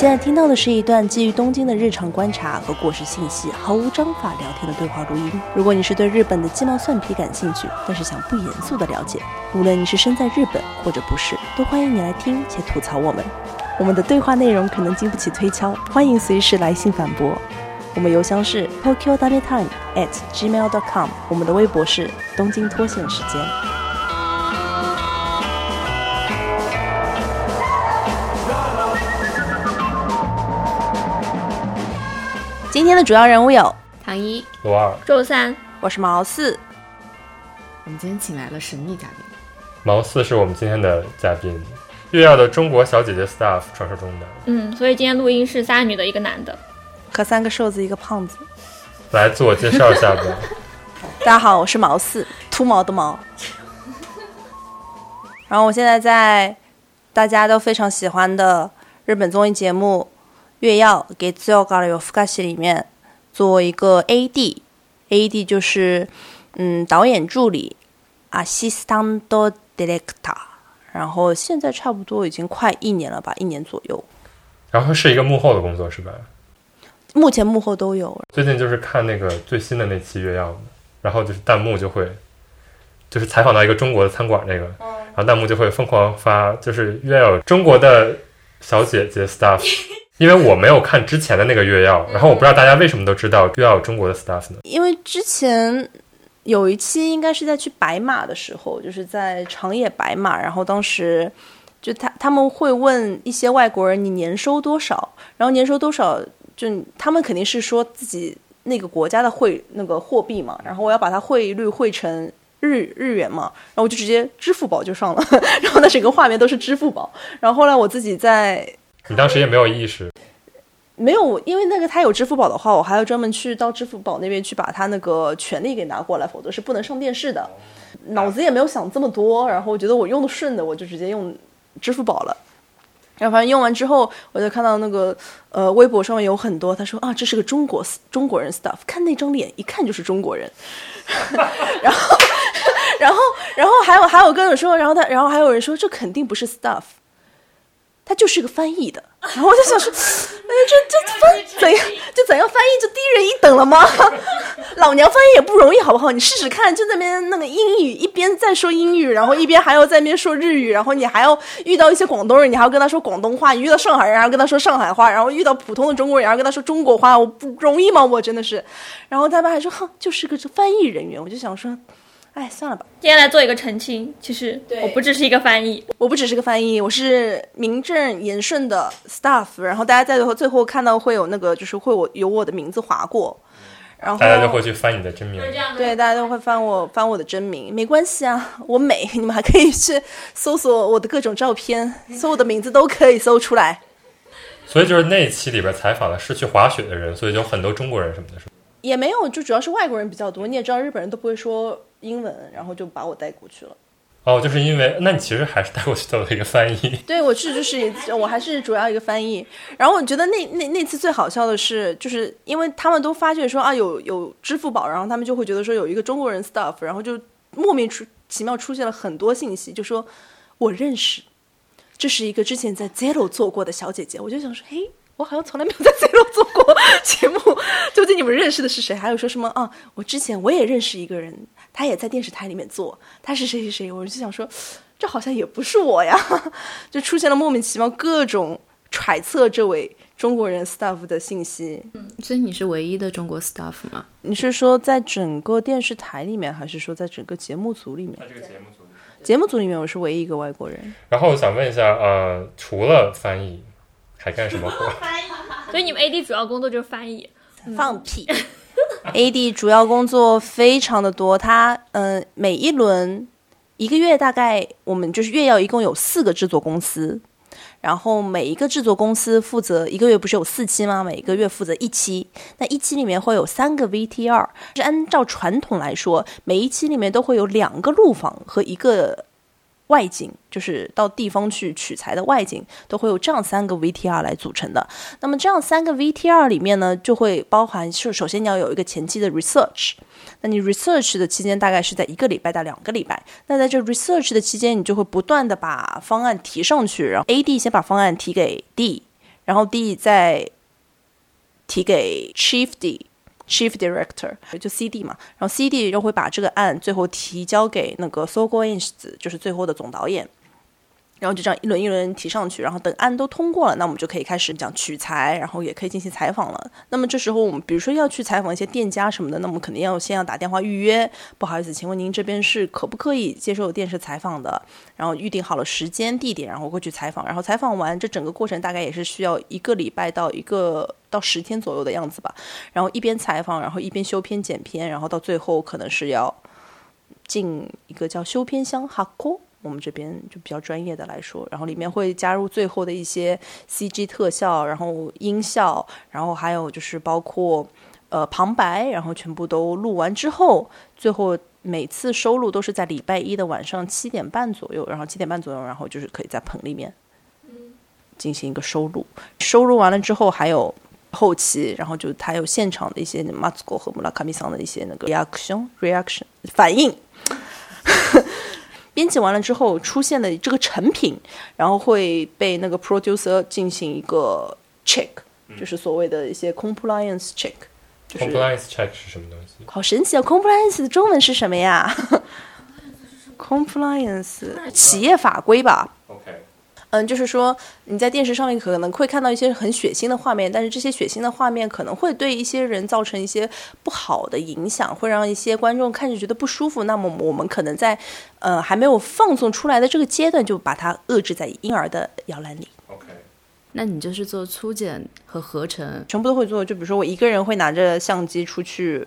现在听到的是一段基于东京的日常观察和过时信息毫无章法聊天的对话录音。如果你是对日本的鸡毛蒜皮感兴趣，但是想不严肃的了解，无论你是身在日本或者不是，都欢迎你来听且吐槽我们。我们的对话内容可能经不起推敲，欢迎随时来信反驳。我们邮箱是 tokyo w time at gmail dot com，我们的微博是东京脱线时间。今天的主要人物有唐一、罗二、周三，我是毛四，我们今天请来了神秘嘉宾，毛四是我们今天的嘉宾，月耀的中国小姐姐 staff 传说中的。嗯，所以今天录音是仨女的一个男的。和三个瘦子一个胖子。来自我介绍一下吧。大家好，我是毛四，秃毛的毛。然后我现在在大家都非常喜欢的日本综艺节目《月曜给自由搞了有福卡西》里面做一个 AD，AD 就是嗯导演助理，assistant director。然后现在差不多已经快一年了吧，一年左右。然后是一个幕后的工作是吧？目前幕后都有。最近就是看那个最新的那期月曜，然后就是弹幕就会，就是采访到一个中国的餐馆那个，然后弹幕就会疯狂发，就是月曜中国的小姐姐 staff，因为我没有看之前的那个月曜，然后我不知道大家为什么都知道月曜中国的 staff 呢？因为之前有一期应该是在去白马的时候，就是在长野白马，然后当时就他他们会问一些外国人你年收多少，然后年收多少。就他们肯定是说自己那个国家的汇那个货币嘛，然后我要把它汇率汇成日日元嘛，然后我就直接支付宝就上了，然后那整个画面都是支付宝。然后后来我自己在，你当时也没有意识，没有，因为那个他有支付宝的话，我还要专门去到支付宝那边去把他那个权利给拿过来，否则是不能上电视的。脑子也没有想这么多，然后我觉得我用的顺的，我就直接用支付宝了。然后反正用完之后，我就看到那个呃微博上面有很多，他说啊这是个中国中国人 stuff，看那张脸一看就是中国人。然后然后然后还有还有跟我说，然后他然后还有人说这肯定不是 stuff，他就是个翻译的。然 后我就想说，哎这这翻怎样就怎样翻译就低人一等了吗？老娘翻译也不容易好不好？你试试看，就那边那个英语一边在说英语，然后一边还要在那边说日语，然后你还要遇到一些广东人，你还要跟他说广东话；你遇到上海人，然后跟他说上海话；然后遇到普通的中国人，然后跟他说中国话。我不容易吗？我真的是。然后他们还说，哼，就是个翻译人员。我就想说。哎，算了吧。今天来做一个澄清，其实我不只是一个翻译，我不只是个翻译，我是名正言顺的 staff。然后大家在最后最后看到会有那个，就是会我有我的名字划过，然后大家都会去翻你的真名。对，大家都会翻我翻我的真名，没关系啊，我美，你们还可以去搜索我的各种照片，搜我的名字都可以搜出来。所以就是那一期里边采访的是去滑雪的人，所以就很多中国人什么的，是也没有，就主要是外国人比较多。你也知道，日本人都不会说。英文，然后就把我带过去了。哦，就是因为那你其实还是带过去做了一个翻译。对，我是就是我还是主要一个翻译。然后我觉得那那那次最好笑的是，就是因为他们都发现说啊有有支付宝，然后他们就会觉得说有一个中国人 stuff，然后就莫名出奇妙出现了很多信息，就说我认识，这是一个之前在 Zero 做过的小姐姐。我就想说，嘿。我好像从来没有在 Zero 做过节目，究竟你们认识的是谁？还有说什么啊？我之前我也认识一个人，他也在电视台里面做，他是谁谁谁？我就想说，这好像也不是我呀，就出现了莫名其妙各种揣测这位中国人 staff 的信息。嗯，所以你是唯一的中国 staff 吗？你是说在整个电视台里面，还是说在整个节目组里面？在这个节目组，节目组里面我是唯一一个外国人。然后我想问一下，呃，除了翻译。还干什么活？所以你们 AD 主要工作就是翻译。放屁！AD 主要工作非常的多，他嗯，每一轮一个月大概我们就是月要一共有四个制作公司，然后每一个制作公司负责一个月不是有四期吗？每个月负责一期，那一期里面会有三个 VTR，是按照传统来说，每一期里面都会有两个录访和一个。外景就是到地方去取材的外景，都会有这样三个 VTR 来组成的。那么这样三个 VTR 里面呢，就会包含是首先你要有一个前期的 research，那你 research 的期间大概是在一个礼拜到两个礼拜。那在这 research 的期间，你就会不断的把方案提上去，然后 AD 先把方案提给 D。然后 D 再提给 Chief D。Chief Director 就 CD 嘛，然后 CD 又会把这个案最后提交给那个 sogoins，就是最后的总导演。然后就这样一轮一轮提上去，然后等案都通过了，那我们就可以开始讲取材，然后也可以进行采访了。那么这时候我们比如说要去采访一些店家什么的，那我们肯定要先要打电话预约。不好意思，请问您这边是可不可以接受电视采访的？然后预定好了时间地点，然后过去采访。然后采访完，这整个过程大概也是需要一个礼拜到一个到十天左右的样子吧。然后一边采访，然后一边修片剪片，然后到最后可能是要进一个叫修片箱哈库。我们这边就比较专业的来说，然后里面会加入最后的一些 CG 特效，然后音效，然后还有就是包括呃旁白，然后全部都录完之后，最后每次收录都是在礼拜一的晚上七点半左右，然后七点半左右，然后就是可以在棚里面进行一个收录。收录完了之后还有后期，然后就他有现场的一些马子国和穆拉卡米桑的一些那个 reaction reaction 反应。编辑完了之后出现的这个成品，然后会被那个 producer 进行一个 check，就是所谓的一些 compliance check。compliance check 是什么东西？好神奇啊！compliance 的中文是什么呀？compliance 企业法规吧。OK，嗯，就是说你在电视上面可能会看到一些很血腥的画面，但是这些血腥的画面可能会对一些人造成一些不好的影响，会让一些观众看着觉得不舒服。那么我们可能在呃还没有放送出来的这个阶段，就把它遏制在婴儿的摇篮里，OK，那你就是做粗剪和合成，全部都会做。就比如说我一个人会拿着相机出去。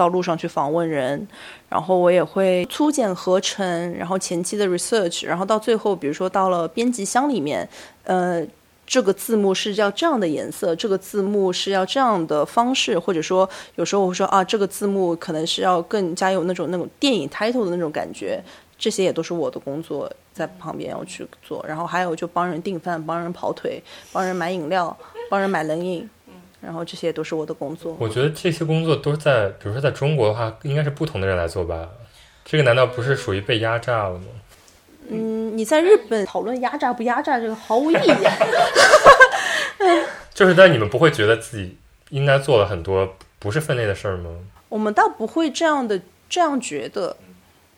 到路上去访问人，然后我也会粗剪合成，然后前期的 research，然后到最后，比如说到了编辑箱里面，呃，这个字幕是要这样的颜色，这个字幕是要这样的方式，或者说有时候我会说啊，这个字幕可能是要更加有那种那种电影 title 的那种感觉，这些也都是我的工作，在旁边要去做，然后还有就帮人订饭，帮人跑腿，帮人买饮料，帮人买冷饮。然后这些都是我的工作。我觉得这些工作都是在，比如说在中国的话，应该是不同的人来做吧。这个难道不是属于被压榨了吗？嗯，你在日本讨论压榨不压榨这个毫无意义。就是但你们不会觉得自己应该做了很多不是分内的事儿吗？我们倒不会这样的这样觉得，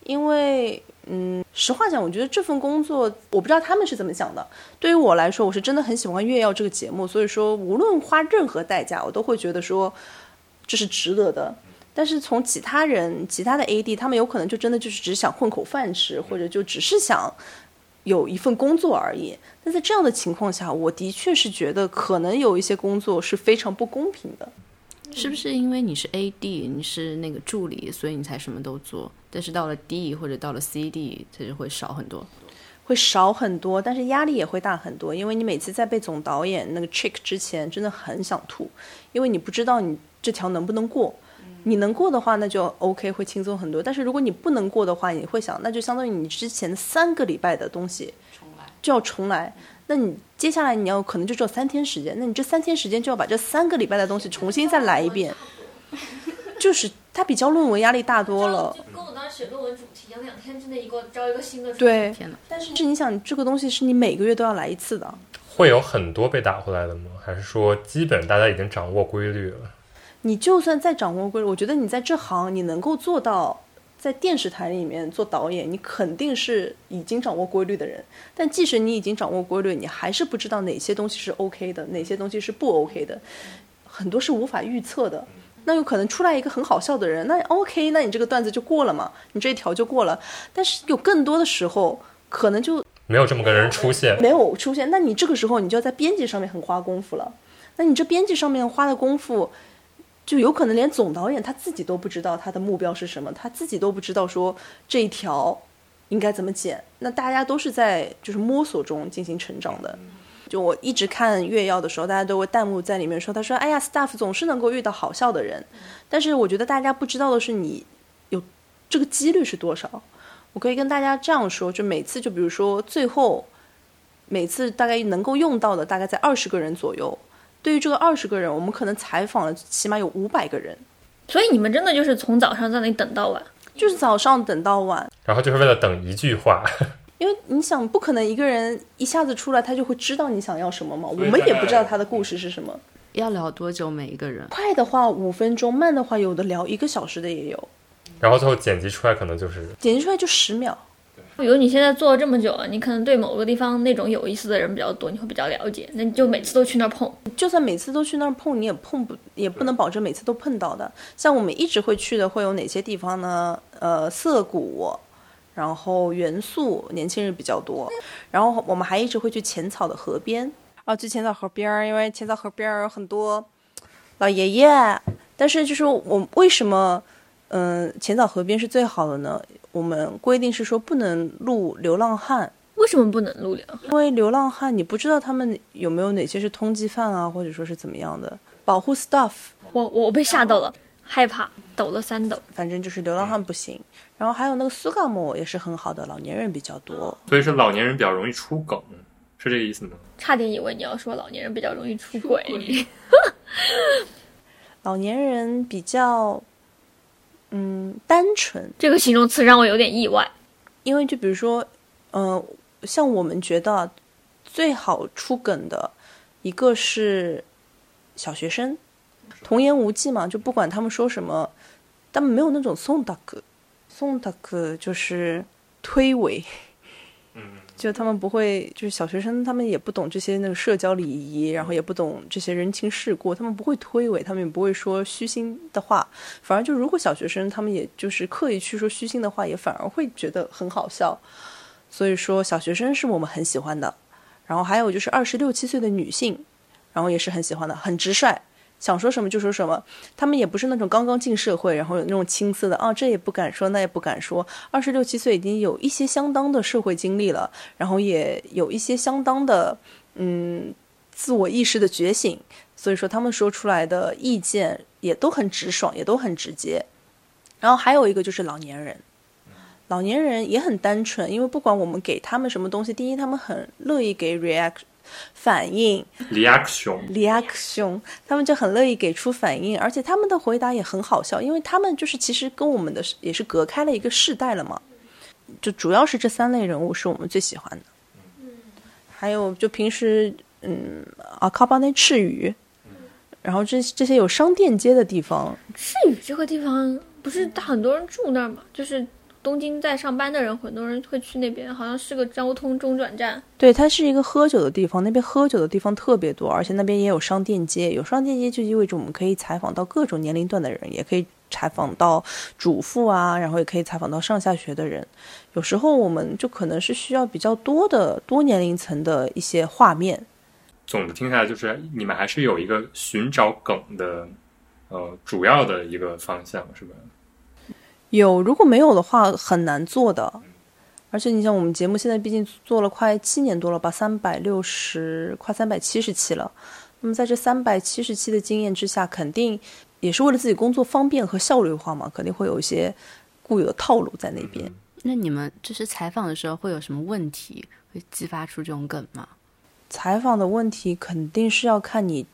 因为嗯，实话讲，我觉得这份工作，我不知道他们是怎么想的。对于我来说，我是真的很喜欢《月曜》这个节目，所以说无论花任何代价，我都会觉得说这是值得的。但是从其他人、其他的 AD，他们有可能就真的就是只想混口饭吃，或者就只是想有一份工作而已。但在这样的情况下，我的确是觉得可能有一些工作是非常不公平的。是不是因为你是 AD，你是那个助理，所以你才什么都做？但是到了 D 或者到了 CD，它就会少很多。会少很多，但是压力也会大很多，因为你每次在被总导演那个 check 之前，真的很想吐，因为你不知道你这条能不能过。你能过的话，那就 OK，会轻松很多。但是如果你不能过的话，你会想，那就相当于你之前三个礼拜的东西就要重来。那你接下来你要可能就只有三天时间，那你这三天时间就要把这三个礼拜的东西重新再来一遍，就是它比交论文压力大多了。就跟我当时写论文主题一样，两天之内一个招一个新的。对，天哪！但是你想，这个东西是你每个月都要来一次的。会有很多被打回来的吗？还是说基本大家已经掌握规律了？你就算再掌握规律，我觉得你在这行你能够做到在电视台里面做导演，你肯定是已经掌握规律的人。但即使你已经掌握规律，你还是不知道哪些东西是 OK 的，哪些东西是不 OK 的，很多是无法预测的。那有可能出来一个很好笑的人，那 OK，那你这个段子就过了嘛，你这一条就过了。但是有更多的时候，可能就没有这么个人出现，没有出现，那你这个时候你就要在编辑上面很花功夫了。那你这编辑上面花的功夫，就有可能连总导演他自己都不知道他的目标是什么，他自己都不知道说这一条应该怎么剪。那大家都是在就是摸索中进行成长的。就我一直看月曜的时候，大家都会弹幕在里面说，他说：“哎呀，staff 总是能够遇到好笑的人。”但是我觉得大家不知道的是，你有这个几率是多少。我可以跟大家这样说，就每次就比如说最后每次大概能够用到的大概在二十个人左右。对于这个二十个人，我们可能采访了起码有五百个人，所以你们真的就是从早上在那里等到晚。就是早上等到晚。然后就是为了等一句话。因为你想，不可能一个人一下子出来，他就会知道你想要什么嘛。我们也不知道他的故事是什么。要聊多久每一个人？快的话五分钟，慢的话有的聊一个小时的也有，然后最后剪辑出来可能就是剪辑出来就十秒。比如你现在做了这么久了，你可能对某个地方那种有意思的人比较多，你会比较了解，那你就每次都去那儿碰。就算每次都去那儿碰，你也碰不，也不能保证每次都碰到的。像我们一直会去的，会有哪些地方呢？呃，涩谷，然后元素，年轻人比较多。然后我们还一直会去浅草的河边。哦，去浅草河边，因为浅草河边有很多老爷爷。但是就是我为什么，嗯、浅草河边是最好的呢？我们规定是说不能录流浪汉。为什么不能录流？因为流浪汉，你不知道他们有没有哪些是通缉犯啊，或者说是怎么样的，保护 staff，我我被吓到了，害怕，抖了三抖。反正就是流浪汉不行。然后还有那个苏嘎莫也是很好的，老年人比较多。所以是老年人比较容易出梗，是这个意思吗？差点以为你要说老年人比较容易出轨。老年人比较，嗯，单纯，这个形容词让我有点意外。因为就比如说，嗯、像我们觉得最好出梗的一个是小学生，童言无忌嘛，就不管他们说什么，他们没有那种送大哥，送大哥就是推诿，嗯，就他们不会，就是小学生，他们也不懂这些那个社交礼仪，然后也不懂这些人情世故，他们不会推诿，他们也不会说虚心的话，反而就如果小学生他们也就是刻意去说虚心的话，也反而会觉得很好笑。所以说，小学生是我们很喜欢的。然后还有就是二十六七岁的女性，然后也是很喜欢的，很直率，想说什么就说什么。他们也不是那种刚刚进社会，然后有那种青涩的啊，这也不敢说，那也不敢说。二十六七岁已经有一些相当的社会经历了，然后也有一些相当的嗯自我意识的觉醒，所以说他们说出来的意见也都很直爽，也都很直接。然后还有一个就是老年人。老年人也很单纯，因为不管我们给他们什么东西，第一，他们很乐意给 react 反应。Reaction，reaction，他们就很乐意给出反应，而且他们的回答也很好笑，因为他们就是其实跟我们的也是隔开了一个世代了嘛。就主要是这三类人物是我们最喜欢的，还有就平时嗯啊卡巴内赤羽，然后这这些有商店街的地方，赤羽这个地方不是很多人住那儿吗？就是东京在上班的人，很多人会去那边，好像是个交通中转站。对，它是一个喝酒的地方，那边喝酒的地方特别多，而且那边也有商店街。有商店街就意味着我们可以采访到各种年龄段的人，也可以采访到主妇啊，然后也可以采访到上下学的人。有时候我们就可能是需要比较多的多年龄层的一些画面。总的听下来就是你们还是有一个寻找梗的呃主要的一个方向，是吧？有，如果没有的话，很难做的。而且你像我们节目现在毕竟做了快七年多了吧，三百六十快三百七十期了。那么在这三百七十期的经验之下，肯定也是为了自己工作方便和效率化嘛，肯定会有一些固有的套路在那边。那你们就是采访的时候会有什么问题会激发出这种梗吗？采访的问题肯定是要看你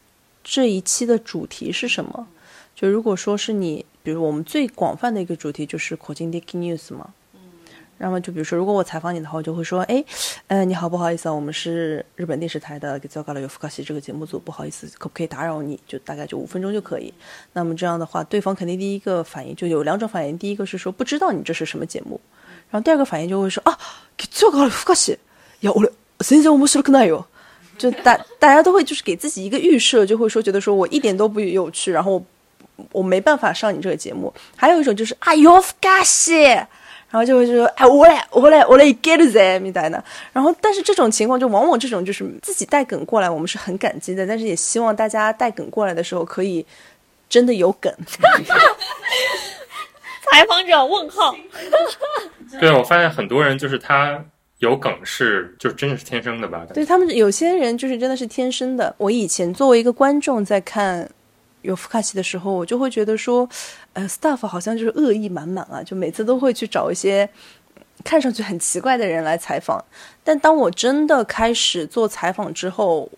这一期的主题是什么。就如果说是你，比如我们最广泛的一个主题就是口径 Dick News 嘛。那么就比如说，如果我采访你的话，我就会说，哎，呃，你好，不好意思啊，我们是日本电视台的《糟糕了有福卡西》这个节目组，不好意思，可不可以打扰你？就大概就五分钟就可以。那么这样的话，对方肯定第一个反应就有两种反应，第一个是说不知道你这是什么节目，然后第二个反应就会说啊，糟糕了福卡西，呀，我全然面白くないよ。就大大家都会就是给自己一个预设，就会说觉得说我一点都不有趣，然后 我我没办法上你这个节目。还有一种就是啊，有福卡西。然后就会说，哎，我来，我来，我来 get 噻，みたいな。然后，但是这种情况就往往这种就是自己带梗过来，我们是很感激的，但是也希望大家带梗过来的时候可以真的有梗。采访者问号，对，我发现很多人就是他有梗是就真的是天生的吧？对他们有些人就是真的是天生的。我以前作为一个观众在看 有福卡奇的时候，我就会觉得说，呃，staff 好像就是恶意满满啊，就每次都会去找一些看上去很奇怪的人来采访。但当我真的开始做采访之后，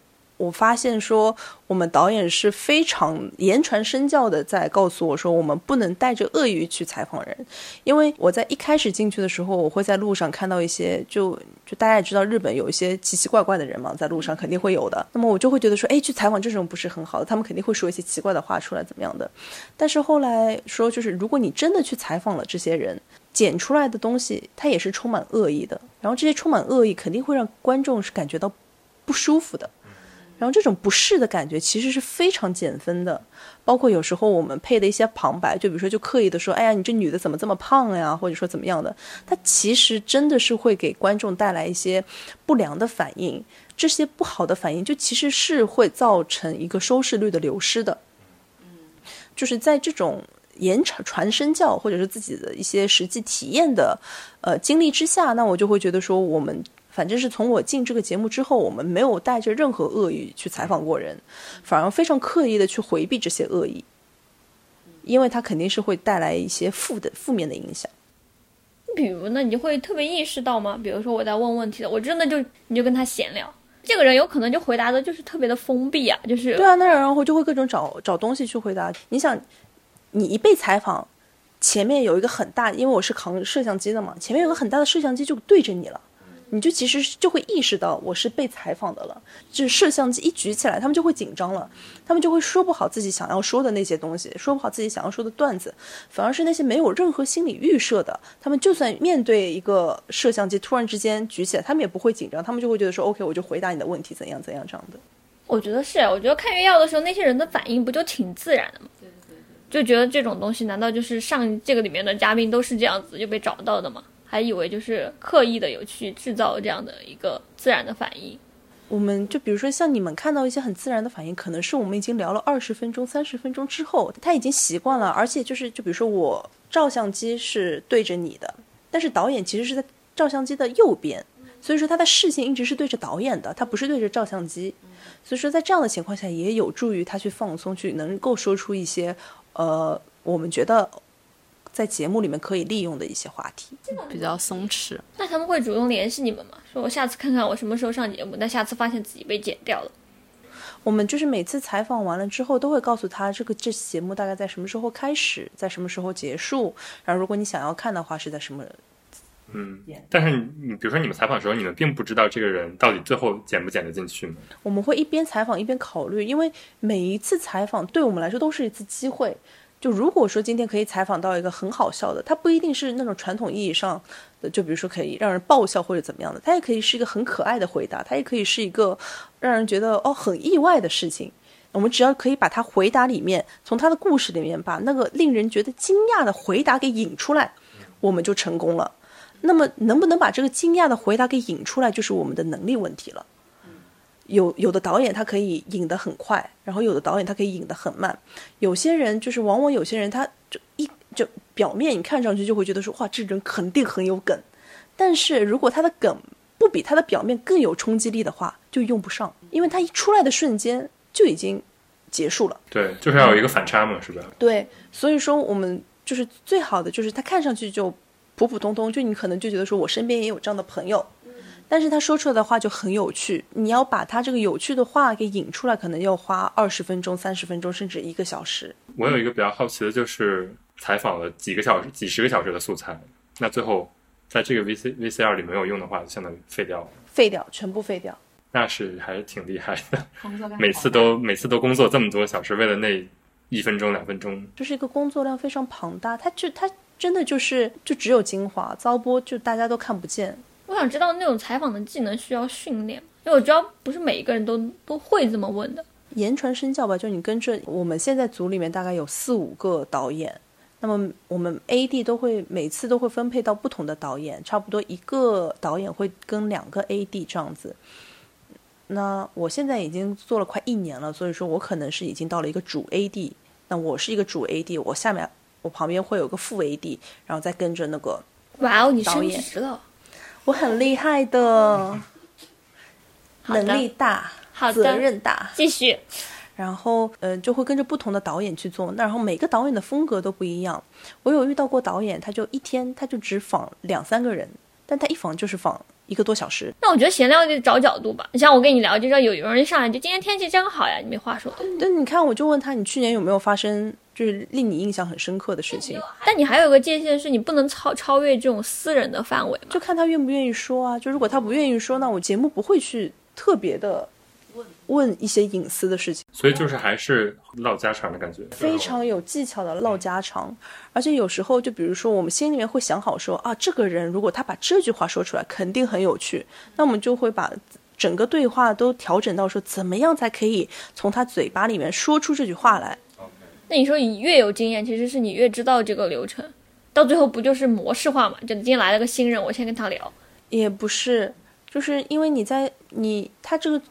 我发现说，我们导演是非常言传身教的，在告诉我说，我们不能带着恶意去采访人，因为我在一开始进去的时候，我会在路上看到一些，就就大家也知道，日本有一些奇奇怪怪的人嘛，在路上肯定会有的。那么我就会觉得说，哎，去采访这种不是很好的，他们肯定会说一些奇怪的话出来，怎么样的？但是后来说，就是如果你真的去采访了这些人，剪出来的东西，它也是充满恶意的。然后这些充满恶意，肯定会让观众是感觉到不舒服的。然后这种不适的感觉其实是非常减分的，包括有时候我们配的一些旁白，就比如说就刻意的说，哎呀，你这女的怎么这么胖呀，或者说怎么样的，它其实真的是会给观众带来一些不良的反应，这些不好的反应就其实是会造成一个收视率的流失的。就是在这种言传传身教或者是自己的一些实际体验的呃经历之下，那我就会觉得说我们。反正是从我进这个节目之后，我们没有带着任何恶意去采访过人，反而非常刻意的去回避这些恶意，因为它肯定是会带来一些负的负面的影响。比如呢，你会特别意识到吗？比如说我在问问题的，我真的就你就跟他闲聊，这个人有可能就回答的就是特别的封闭啊，就是对啊，那然后就会各种找找东西去回答。你想，你一被采访，前面有一个很大，因为我是扛摄像机的嘛，前面有个很大的摄像机就对着你了。你就其实就会意识到我是被采访的了，就是摄像机一举起来，他们就会紧张了，他们就会说不好自己想要说的那些东西，说不好自己想要说的段子，反而是那些没有任何心理预设的，他们就算面对一个摄像机突然之间举起来，他们也不会紧张，他们就会觉得说 OK，我就回答你的问题，怎样怎样这样的。我觉得是，我觉得看月曜的时候，那些人的反应不就挺自然的吗？对对对，就觉得这种东西，难道就是上这个里面的嘉宾都是这样子就被找到的吗？还以为就是刻意的有去制造这样的一个自然的反应，我们就比如说像你们看到一些很自然的反应，可能是我们已经聊了二十分钟、三十分钟之后，他已经习惯了，而且就是就比如说我照相机是对着你的，但是导演其实是在照相机的右边，所以说他的视线一直是对着导演的，他不是对着照相机，所以说在这样的情况下也有助于他去放松，去能够说出一些呃我们觉得。在节目里面可以利用的一些话题，比较松弛。那他们会主动联系你们吗？说我下次看看我什么时候上节目。但下次发现自己被剪掉了，我们就是每次采访完了之后，都会告诉他这个这期节目大概在什么时候开始，在什么时候结束。然后如果你想要看的话，是在什么？嗯，但是你比如说你们采访的时候，你们并不知道这个人到底最后剪不剪得进去吗？我们会一边采访一边考虑，因为每一次采访对我们来说都是一次机会。就如果说今天可以采访到一个很好笑的，他不一定是那种传统意义上的，就比如说可以让人爆笑或者怎么样的，他也可以是一个很可爱的回答，他也可以是一个让人觉得哦很意外的事情。我们只要可以把他回答里面，从他的故事里面把那个令人觉得惊讶的回答给引出来，我们就成功了。那么能不能把这个惊讶的回答给引出来，就是我们的能力问题了。有有的导演他可以引得很快，然后有的导演他可以引得很慢。有些人就是往往有些人他就一就表面你看上去就会觉得说哇这人肯定很有梗，但是如果他的梗不比他的表面更有冲击力的话，就用不上，因为他一出来的瞬间就已经结束了。对，就是要有一个反差嘛，是吧？对，所以说我们就是最好的就是他看上去就普普通通，就你可能就觉得说我身边也有这样的朋友。但是他说出来的话就很有趣，你要把他这个有趣的话给引出来，可能要花二十分钟、三十分钟，甚至一个小时。我有一个比较好奇的就是，采访了几个小时、几十个小时的素材，那最后在这个 V C V C R 里没有用的话，就相当于废掉了。废掉，全部废掉。那是还是挺厉害的，每次都每次都工作这么多小时，为了那一分钟、两分钟。就是一个工作量非常庞大，他就他真的就是就只有精华，糟粕就大家都看不见。我想知道那种采访的技能需要训练，因为我知道不是每一个人都都会这么问的。言传身教吧，就你跟着我们现在组里面大概有四五个导演，那么我们 A D 都会每次都会分配到不同的导演，差不多一个导演会跟两个 A D 这样子。那我现在已经做了快一年了，所以说我可能是已经到了一个主 A D，那我是一个主 A D，我下面我旁边会有个副 A D，然后再跟着那个哇哦，你升职了。我很厉害的，能力大，好责任大。继续，然后呃，就会跟着不同的导演去做。那然后每个导演的风格都不一样。我有遇到过导演，他就一天他就只访两三个人，但他一访就是访一个多小时。那我觉得闲聊就找角度吧。你像我跟你聊，就知道有有人上来就今天天气真好呀，你没话说。但你看，我就问他，你去年有没有发生就是令你印象很深刻的事情？但你还有个界限是你不能超超越这种私人的范围嘛。就看他愿不愿意说啊。就如果他不愿意说，那我节目不会去特别的问一些隐私的事情。所以就是还是唠家常的感觉，非常有技巧的唠家常，而且有时候就比如说我们心里面会想好说啊，这个人如果他把这句话说出来，肯定很有趣，那我们就会把整个对话都调整到说怎么样才可以从他嘴巴里面说出这句话来。那你说你越有经验，其实是你越知道这个流程，到最后不就是模式化嘛？就今天来了个新人，我先跟他聊，也不是，就是因为你在你他这个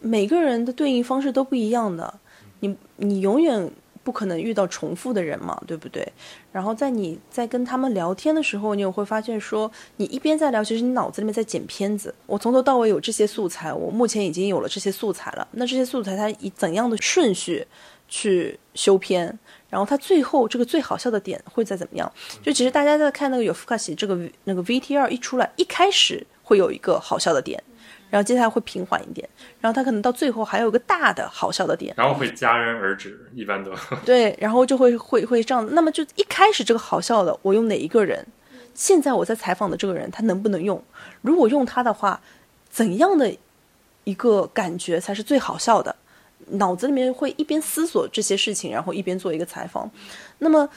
每个人的对应方式都不一样的，你你永远不可能遇到重复的人嘛，对不对？然后在你在跟他们聊天的时候，你也会发现说，你一边在聊，其实你脑子里面在剪片子。我从头到尾有这些素材，我目前已经有了这些素材了。那这些素材它以怎样的顺序去修片？然后他最后这个最好笑的点会在怎么样？就其实大家在看那个有福卡西这个那个 VTR 一出来，一开始会有一个好笑的点，然后接下来会平缓一点，然后他可能到最后还有个大的好笑的点。然后会戛然而止，一般都 对，然后就会会会这样。那么就一开始这个好笑的，我用哪一个人？现在我在采访的这个人，他能不能用？如果用他的话，怎样的一个感觉才是最好笑的？脑子里面会一边思索这些事情，然后一边做一个采访。那么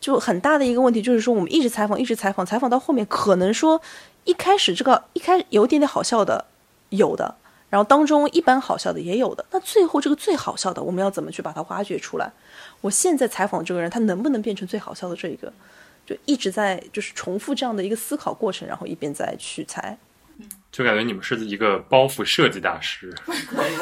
就很大的一个问题就是说，我们一直采访，一直采访，采访到后面可能说一开始这个一开有一点点好笑的，有的。然后当中一般好笑的也有的，那最后这个最好笑的，我们要怎么去把它挖掘出来？我现在采访这个人，他能不能变成最好笑的这一个？就一直在就是重复这样的一个思考过程，然后一边在取材。就感觉你们是一个包袱设计大师。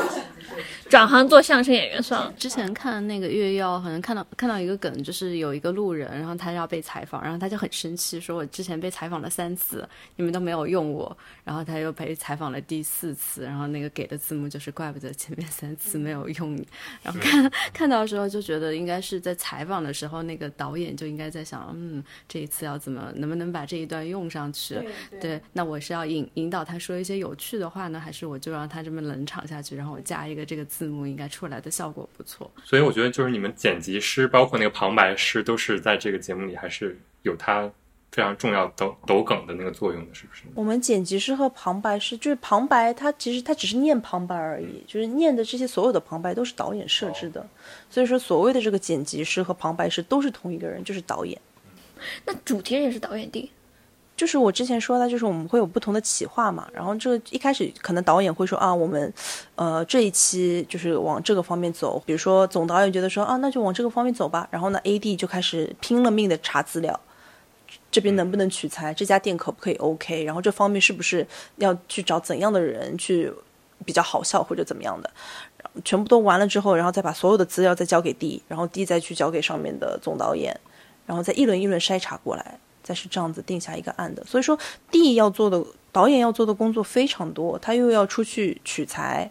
转行做相声演员算了。之前看那个月曜，好像看到看到一个梗，就是有一个路人，然后他要被采访，然后他就很生气，说我之前被采访了三次，你们都没有用我，然后他又被采访了第四次，然后那个给的字幕就是怪不得前面三次没有用你，然后看看到的时候就觉得应该是在采访的时候，那个导演就应该在想，嗯，这一次要怎么能不能把这一段用上去？对，那我是要引引导他说一些有趣的话呢，还是我就让他这么冷场下去，然后我加一个这个字幕，应该出来的效果不错。所以我觉得就是你们剪辑师，包括那个旁白师，都是在这个节目里还是有他非常重要抖抖梗的那个作用的，是不是？我们剪辑师和旁白师，就是旁白，他其实他只是念旁白而已，就是念的这些所有的旁白都是导演设置的，所以说所谓的这个剪辑师和旁白师都是同一个人，就是导演。那主题人也是导演定，就是我之前说的，就是我们会有不同的企划嘛，然后这个一开始可能导演会说啊，我们，呃，这一期就是往这个方面走，比如说总导演觉得说啊，那就往这个方面走吧，然后呢，AD 就开始拼了命的查资料，这边能不能取材，这家店可不可以 OK，然后这方面是不是要去找怎样的人去比较好笑或者怎么样的，全部都完了之后，然后再把所有的资料再交给 D，然后 D 再去交给上面的总导演，然后再一轮一轮筛查过来。再是这样子定下一个案的，所以说 D 要做的导演要做的工作非常多，他又要出去取材，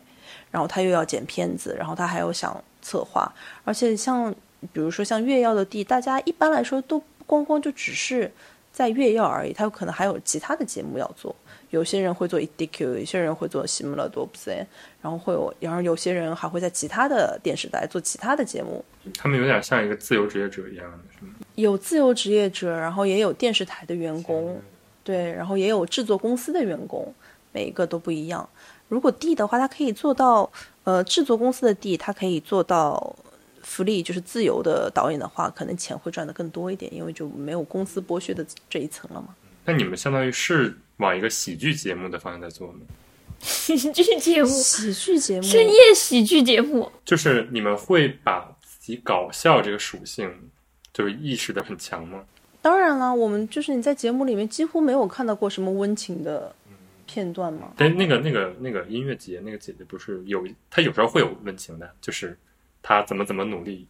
然后他又要剪片子，然后他还要想策划，而且像比如说像月曜的 D，大家一般来说都不光光就只是在月曜而已，他有可能还有其他的节目要做，有些人会做 EDQ，有些人会做喜姆勒多布森，然后会有，然后有些人还会在其他的电视台做其他的节目，他们有点像一个自由职业者一样的，是吗？有自由职业者，然后也有电视台的员工，对，然后也有制作公司的员工，每一个都不一样。如果 D 的话，它可以做到，呃，制作公司的 D，它可以做到福利，就是自由的导演的话，可能钱会赚得更多一点，因为就没有公司剥削的这一层了嘛。那你们相当于是往一个喜剧节目的方向在做呢？喜剧节目，喜剧节目，深夜喜剧节目，就是你们会把自己搞笑这个属性，就是意识的很强吗？当然了，我们就是你在节目里面几乎没有看到过什么温情的片段嘛。但那个那个那个音乐节，那个姐姐不是有，她有时候会有温情的，就是她怎么怎么努力，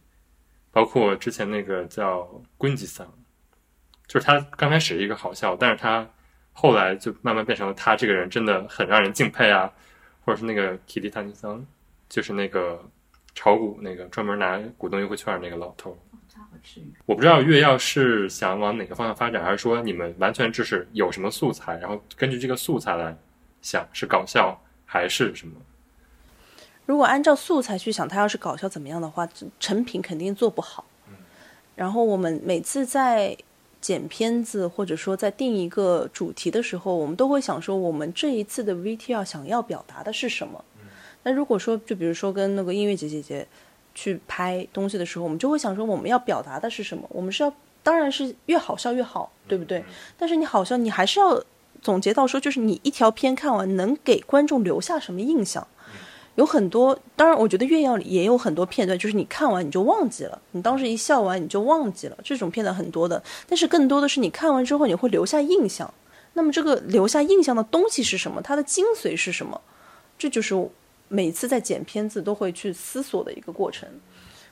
包括之前那个叫关吉桑，就是她刚开始一个好笑，但是他后来就慢慢变成了他这个人真的很让人敬佩啊，或者是那个 Kitty 塔尼桑，就是那个炒股那个专门拿股东优惠券那个老头。我不知道月曜是想往哪个方向发展，还是说你们完全就是有什么素材，然后根据这个素材来想？是搞笑还是什么？如果按照素材去想，他要是搞笑怎么样的话，成品肯定做不好。然后我们每次在剪片子，或者说在定一个主题的时候，我们都会想说，我们这一次的 VTR 想要表达的是什么？那如果说，就比如说跟那个音乐节姐姐去拍东西的时候，我们就会想说，我们要表达的是什么？我们是要，当然是越好笑越好，对不对？但是你好笑，你还是要总结到说，就是你一条片看完能给观众留下什么印象？有很多，当然，我觉得《月耀》里也有很多片段，就是你看完你就忘记了，你当时一笑完你就忘记了，这种片段很多的。但是更多的是你看完之后你会留下印象。那么这个留下印象的东西是什么？它的精髓是什么？这就是每次在剪片子都会去思索的一个过程。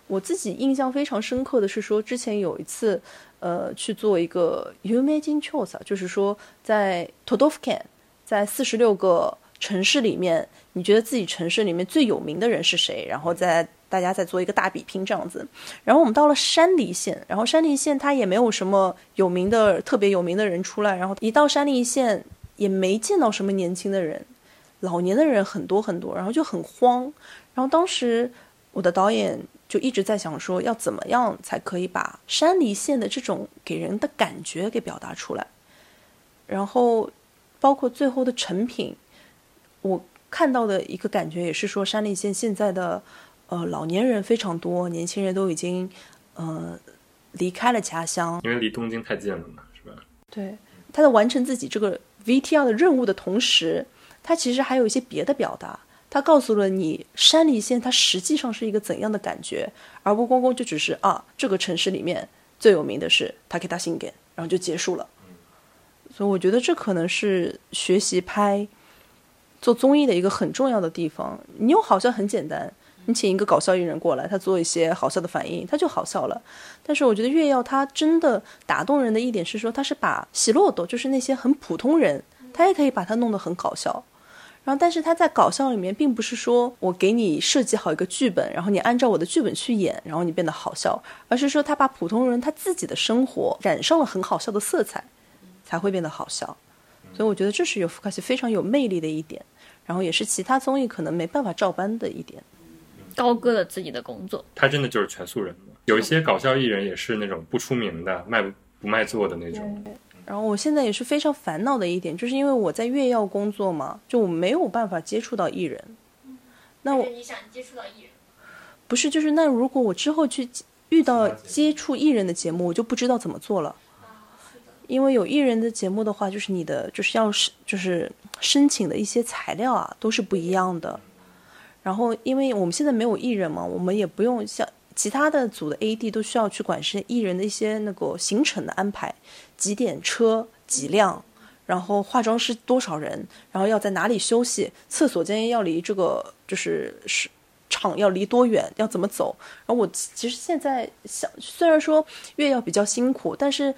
我自己印象非常深刻的是说，之前有一次，呃，去做一个 u m a g i n choice，就是说在 Todofkan，在四十六个。城市里面，你觉得自己城市里面最有名的人是谁？然后再大家再做一个大比拼这样子。然后我们到了山梨县，然后山梨县它也没有什么有名的、特别有名的人出来。然后一到山梨县也没见到什么年轻的人，老年的人很多很多，然后就很慌。然后当时我的导演就一直在想说，要怎么样才可以把山梨县的这种给人的感觉给表达出来。然后包括最后的成品。我看到的一个感觉也是说，山梨县现在的呃老年人非常多，年轻人都已经呃离开了家乡，因为离东京太近了嘛，是吧？对，他在完成自己这个 VTR 的任务的同时，他其实还有一些别的表达，他告诉了你山梨县它实际上是一个怎样的感觉，而不光光就只是啊这个城市里面最有名的是 Takeda Shingen，然后就结束了。所以我觉得这可能是学习拍。做综艺的一个很重要的地方，你又好像很简单，你请一个搞笑艺人过来，他做一些好笑的反应，他就好笑了。但是我觉得月耀他真的打动人的一点是说，他是把喜洛多，就是那些很普通人，他也可以把他弄得很搞笑。然后，但是他在搞笑里面，并不是说我给你设计好一个剧本，然后你按照我的剧本去演，然后你变得好笑，而是说他把普通人他自己的生活染上了很好笑的色彩，才会变得好笑。所以我觉得这是有福卡西非常有魅力的一点。然后也是其他综艺可能没办法照搬的一点，高歌了自己的工作。他真的就是全素人有一些搞笑艺人也是那种不出名的、卖不卖座的那种。然后我现在也是非常烦恼的一点，就是因为我在月耀工作嘛，就我没有办法接触到艺人。那我你想接触到艺人？不是，就是那如果我之后去遇到接触艺人的节目，我就不知道怎么做了。因为有艺人的节目的话，就是你的就是要是就是申请的一些材料啊，都是不一样的。然后，因为我们现在没有艺人嘛，我们也不用像其他的组的 AD 都需要去管是艺人的一些那个行程的安排，几点车几辆，然后化妆师多少人，然后要在哪里休息，厕所间要离这个就是是场要离多远，要怎么走。然后我其实现在想，虽然说月要比较辛苦，但是。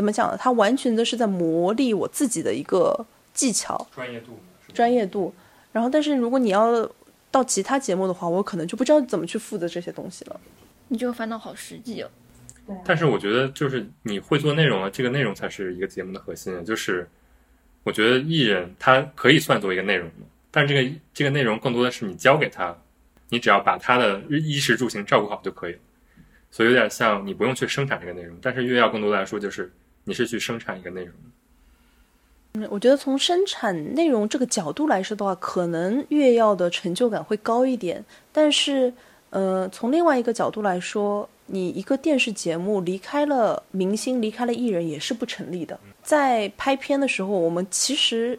怎么讲呢？他完全的是在磨砺我自己的一个技巧、专业度、专业度。然后，但是如果你要到其他节目的话，我可能就不知道怎么去负责这些东西了。你这个烦恼好实际哦。但是我觉得，就是你会做内容了，这个内容才是一个节目的核心。就是我觉得艺人他可以算作一个内容的，但是这个这个内容更多的是你教给他，你只要把他的衣食住行照顾好就可以了。所以有点像你不用去生产这个内容，但是越要更多来说就是你是去生产一个内容。嗯，我觉得从生产内容这个角度来说的话，可能越要的成就感会高一点。但是，呃，从另外一个角度来说，你一个电视节目离开了明星，离开了艺人也是不成立的。在拍片的时候，我们其实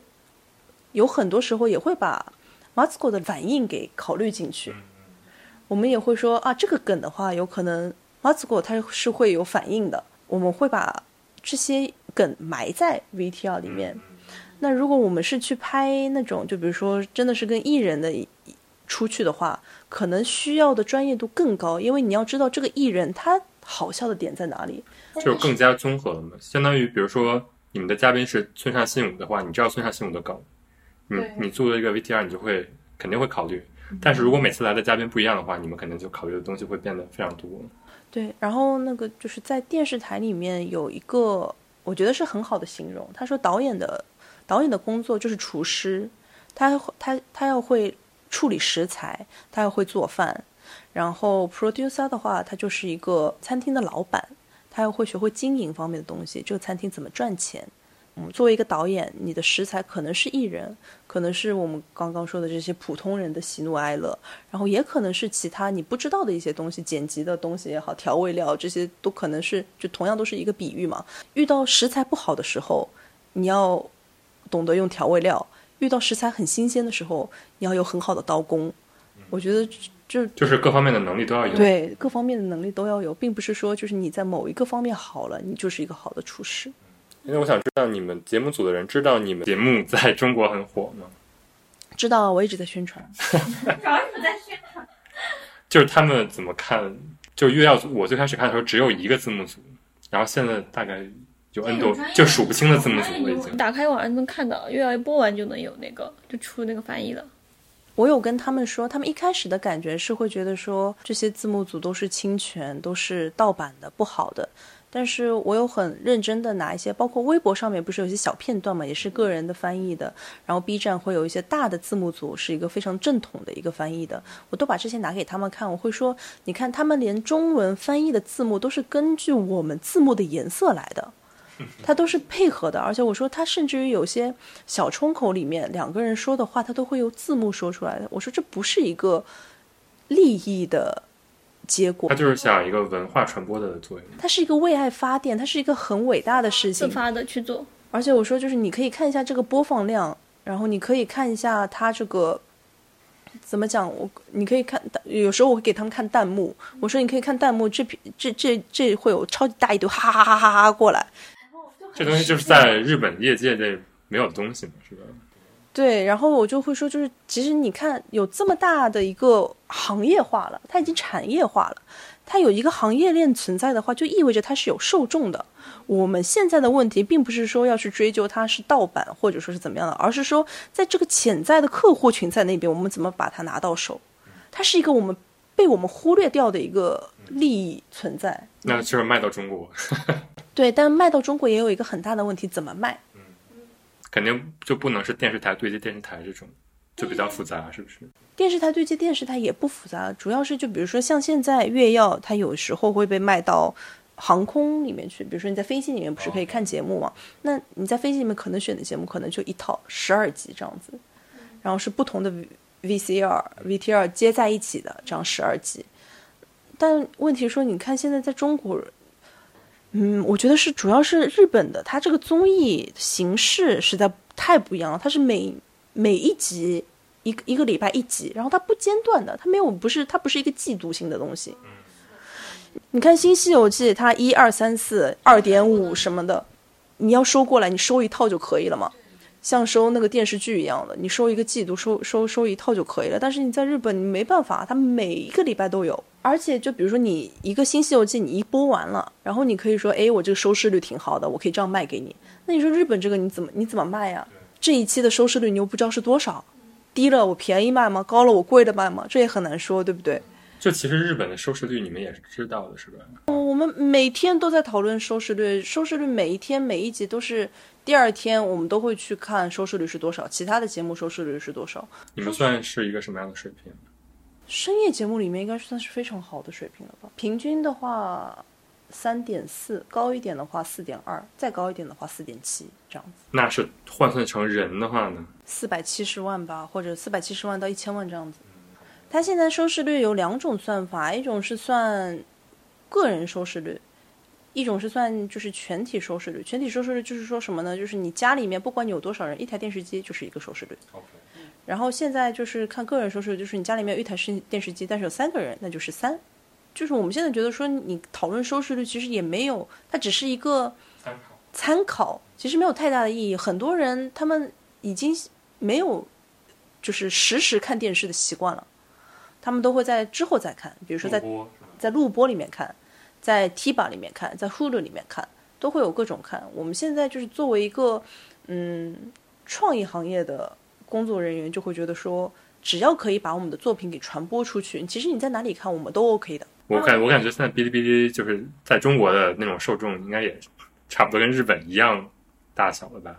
有很多时候也会把马斯克的反应给考虑进去。我们也会说啊，这个梗的话，有可能。马子果他是会有反应的，我们会把这些梗埋在 VTR 里面。那如果我们是去拍那种，就比如说真的是跟艺人的出去的话，可能需要的专业度更高，因为你要知道这个艺人他好笑的点在哪里，就更加综合了嘛。相当于比如说你们的嘉宾是村上信五的话，你知道村上信五的梗，你你做了一个 VTR，你就会肯定会考虑。但是如果每次来的嘉宾不一样的话，你们可能就考虑的东西会变得非常多。对，然后那个就是在电视台里面有一个，我觉得是很好的形容。他说导演的导演的工作就是厨师，他他他要会处理食材，他要会做饭。然后 producer 的话，他就是一个餐厅的老板，他要会学会经营方面的东西，这个餐厅怎么赚钱。嗯，作为一个导演，你的食材可能是艺人，可能是我们刚刚说的这些普通人的喜怒哀乐，然后也可能是其他你不知道的一些东西，剪辑的东西也好，调味料这些都可能是，就同样都是一个比喻嘛。遇到食材不好的时候，你要懂得用调味料；遇到食材很新鲜的时候，你要有很好的刀工。我觉得就就是各方面的能力都要有。对各方面的能力都要有，并不是说就是你在某一个方面好了，你就是一个好的厨师。因为我想知道你们节目组的人知道你们节目在中国很火吗？知道啊，我一直在宣传。主要是在宣传。就是他们怎么看？就月曜组，我最开始看的时候只有一个字幕组，然后现在大概有 N 多，就数不清的字幕组了已经。打开网上能看到，月曜一播完就能有那个，就出那个翻译了。我有跟他们说，他们一开始的感觉是会觉得说这些字幕组都是侵权，都是盗版的，不好的。但是我有很认真的拿一些，包括微博上面不是有些小片段嘛，也是个人的翻译的。然后 B 站会有一些大的字幕组，是一个非常正统的一个翻译的，我都把这些拿给他们看。我会说，你看他们连中文翻译的字幕都是根据我们字幕的颜色来的，他都是配合的。而且我说，他甚至于有些小窗口里面两个人说的话，他都会用字幕说出来的。我说这不是一个利益的。结果，它就是想一个文化传播的作用。它是一个为爱发电，它是一个很伟大的事情。自发的去做，而且我说就是你可以看一下这个播放量，然后你可以看一下它这个怎么讲。我你可以看，有时候我会给他们看弹幕。我说你可以看弹幕，这这这这会有超级大一堆哈哈哈哈哈哈过来。这东西就是在日本业界内没有东西嘛，是吧？对，然后我就会说，就是其实你看，有这么大的一个行业化了，它已经产业化了，它有一个行业链存在的话，就意味着它是有受众的。我们现在的问题，并不是说要去追究它是盗版或者说是怎么样的，而是说在这个潜在的客户群在那边，我们怎么把它拿到手？它是一个我们被我们忽略掉的一个利益存在。那就是卖到中国。对，但卖到中国也有一个很大的问题，怎么卖？肯定就不能是电视台对接电视台这种，就比较复杂，是不是？电视台对接电视台也不复杂，主要是就比如说像现在月曜，它有时候会被卖到航空里面去，比如说你在飞机里面不是可以看节目嘛？那你在飞机里面可能选的节目可能就一套十二集这样子，然后是不同的 VCR、VTR 接在一起的这样十二集。但问题说，你看现在在中国。嗯，我觉得是主要是日本的，它这个综艺形式实在太不一样了。它是每每一集一个一个礼拜一集，然后它不间断的，它没有不是它不是一个季度性的东西。你看《新西游记》，它一二三四二点五什么的，你要收过来，你收一套就可以了嘛，像收那个电视剧一样的，你收一个季度收收收一套就可以了。但是你在日本，你没办法，它每一个礼拜都有。而且，就比如说你一个《新西游记》，你一播完了，然后你可以说，哎，我这个收视率挺好的，我可以这样卖给你。那你说日本这个你怎么你怎么卖呀？这一期的收视率你又不知道是多少，低了我便宜卖吗？高了我贵的卖吗？这也很难说，对不对？就其实日本的收视率你们也是知道的，是吧？我们每天都在讨论收视率，收视率每一天每一集都是第二天我们都会去看收视率是多少，其他的节目收视率是多少。你们算是一个什么样的水平？深夜节目里面应该算是非常好的水平了吧？平均的话，三点四，高一点的话四点二，再高一点的话四点七，这样子。那是换算成人的话呢？四百七十万吧，或者四百七十万到一千万这样子。它现在收视率有两种算法，一种是算个人收视率，一种是算就是全体收视率。全体收视率就是说什么呢？就是你家里面不管你有多少人，一台电视机就是一个收视率。然后现在就是看个人收视率，就是你家里面有一台视电视机，但是有三个人，那就是三。就是我们现在觉得说，你讨论收视率其实也没有，它只是一个参考，参考其实没有太大的意义。很多人他们已经没有就是实时看电视的习惯了，他们都会在之后再看，比如说在在录播里面看，在 TVer 里面看，在 Hulu 里面看，都会有各种看。我们现在就是作为一个嗯创意行业的。工作人员就会觉得说，只要可以把我们的作品给传播出去，其实你在哪里看我们都 OK 的。我感我感觉现在哔哩哔哩就是在中国的那种受众，应该也差不多跟日本一样大小了吧？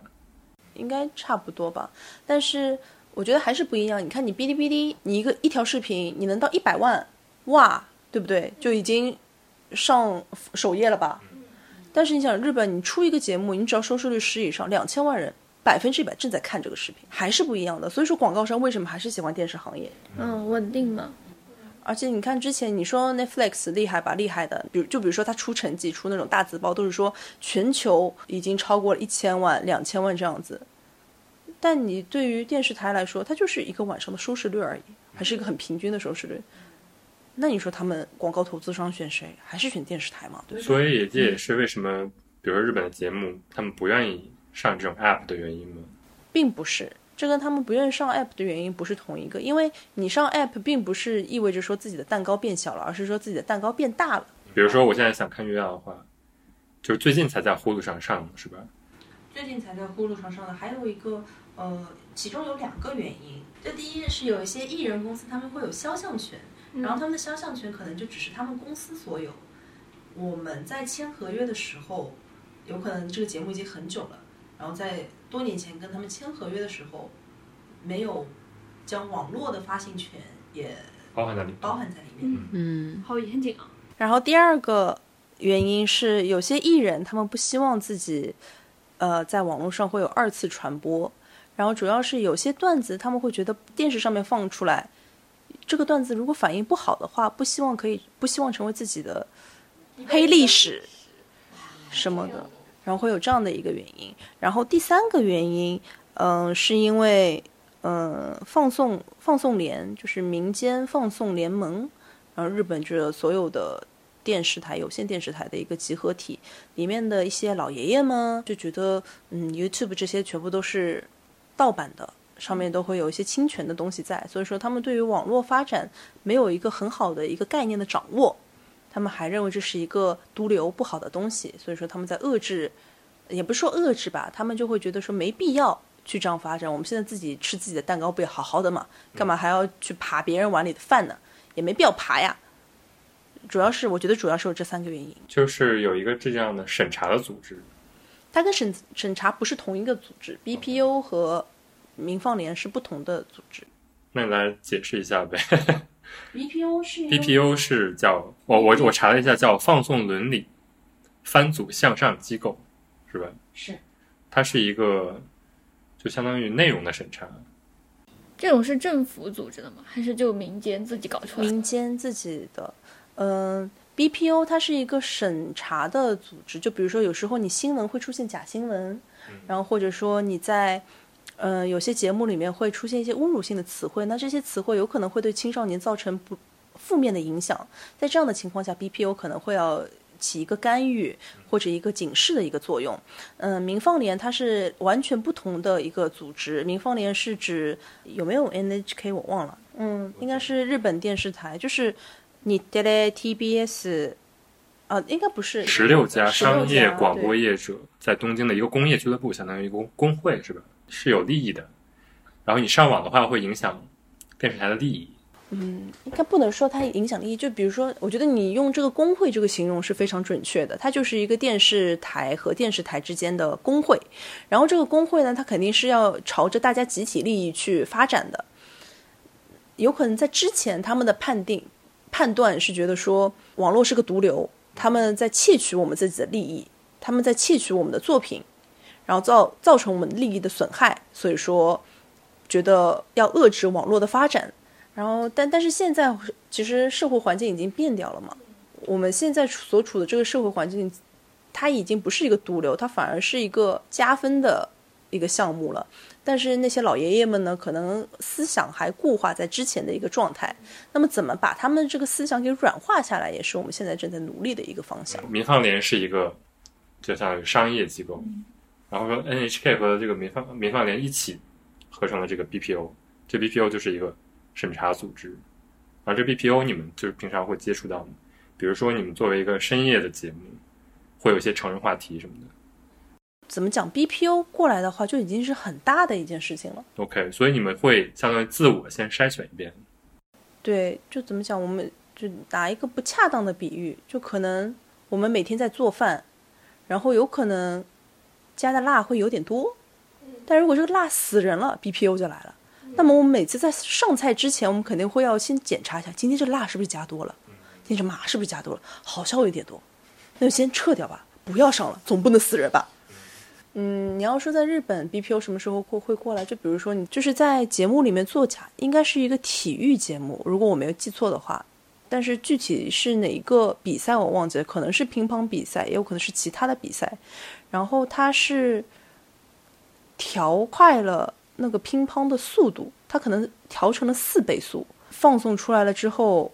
应该差不多吧。但是，我觉得还是不一样。你看，你哔哩哔哩，你一个一条视频，你能到一百万，哇，对不对？就已经上首页了吧？但是你想，日本你出一个节目，你只要收视率十以上，两千万人，百分之一百正在看这个视频，还是不一样的。所以说，广告商为什么还是喜欢电视行业？嗯，稳定嘛。而且你看，之前你说 Netflix 厉害吧？厉害的，比如就比如说它出成绩、出那种大字报，都是说全球已经超过了一千万、两千万这样子。但你对于电视台来说，它就是一个晚上的收视率而已，还是一个很平均的收视率。那你说他们广告投资商选谁？还是选电视台嘛？对所以这也是为什么，比如说日本的节目，他们不愿意上这种 app 的原因吗？并不是，这跟他们不愿意上 app 的原因不是同一个。因为你上 app 并不是意味着说自己的蛋糕变小了，而是说自己的蛋糕变大了。比如说我现在想看月亮的话，就是最近才在呼噜上上的是吧？最近才在呼噜上上的，还有一个呃，其中有两个原因。这第一是有一些艺人公司他们会有肖像权，然后他们的肖像权可能就只是他们公司所有。我们在签合约的时候，有可能这个节目已经很久了，然后在多年前跟他们签合约的时候，没有将网络的发行权也包含在里面。包含在里面。嗯，好严谨啊。然后第二个原因是，有些艺人他们不希望自己，呃，在网络上会有二次传播。然后主要是有些段子，他们会觉得电视上面放出来，这个段子如果反应不好的话，不希望可以，不希望成为自己的黑历史什么的。然后会有这样的一个原因。然后第三个原因，嗯、是因为，嗯、放送放送联就是民间放送联盟，然后日本这所有的电视台、有线电视台的一个集合体，里面的一些老爷爷们就觉得，嗯，YouTube 这些全部都是盗版的，上面都会有一些侵权的东西在，所以说他们对于网络发展没有一个很好的一个概念的掌握，他们还认为这是一个毒瘤不好的东西，所以说他们在遏制，也不是说遏制吧，他们就会觉得说没必要。去这样发展，我们现在自己吃自己的蛋糕不也好好的嘛？干嘛还要去扒别人碗里的饭呢？也没必要扒呀。主要是我觉得主要是有这三个原因，就是有一个这样的审查的组织，它跟审审查不是同一个组织，BPO 和民放联是不同的组织。那你来解释一下呗。BPO 是 BPO 是叫我我我查了一下，叫放送伦理番组向上机构，是吧？是它是一个就相当于内容的审查。这种是政府组织的吗？还是就民间自己搞出来的？民间自己的，嗯、BPO 它是一个审查的组织，就比如说有时候你新闻会出现假新闻，然后或者说你在。呃，有些节目里面会出现一些侮辱性的词汇，那这些词汇有可能会对青少年造成不负面的影响。在这样的情况下，BPO 可能会要起一个干预或者一个警示的一个作用。嗯、民放联它是完全不同的一个组织，民放联是指有没有 NHK 我忘了，嗯，应该是日本电视台，就是你 tele TBS，啊，应该不是十六家商业广播业者在东京的一个工业俱乐部，相当于一个工工会，是吧？是有利益的。然后你上网的话，会影响电视台的利益。嗯应该不能说它影响力。就比如说，我觉得你用这个工会这个形容是非常准确的，它就是一个电视台和电视台之间的工会。然后这个工会呢，它肯定是要朝着大家集体利益去发展的。有可能在之前他们的判定判断是觉得说网络是个毒瘤，他们在窃取我们自己的利益，他们在窃取我们的作品，然后造造成我们利益的损害，所以说觉得要遏制网络的发展。然后，但但是现在其实社会环境已经变掉了嘛，我们现在所处的这个社会环境，它已经不是一个毒瘤，它反而是一个加分的一个项目了。但是那些老爷爷们呢，可能思想还固化在之前的一个状态。那么，怎么把他们这个思想给软化下来，也是我们现在正在努力的一个方向。民航联是一个就相当于商业机构，然后说 NHK 和这个民放民放联一起合成了这个 BPO，这 BPO 就是一个审查组织，而这 BPO 你们就是平常会接触到吗？比如说你们作为一个深夜的节目，会有一些成人话题什么的。怎么讲？BPO 过来的话，就已经是很大的一件事情了。OK，所以你们会相当于自我先筛选一遍。对，就怎么讲？我们就拿一个不恰当的比喻，就可能我们每天在做饭，然后有可能加的辣会有点多，但如果这个辣死人了，BPO 就来了。那么我们每次在上菜之前，我们肯定会要先检查一下，今天这辣是不是加多了，今天这麻是不是加多了，好像有点多，那就先撤掉吧，不要上了，总不能死人吧。嗯，你要说在日本 BPO 什么时候过会过来？就比如说你就是在节目里面作假，应该是一个体育节目，如果我没有记错的话。但是具体是哪一个比赛我忘记了，可能是乒乓比赛，也有可能是其他的比赛。然后它是调快了那个乒乓的速度，它可能调成了四倍速，放送出来了之后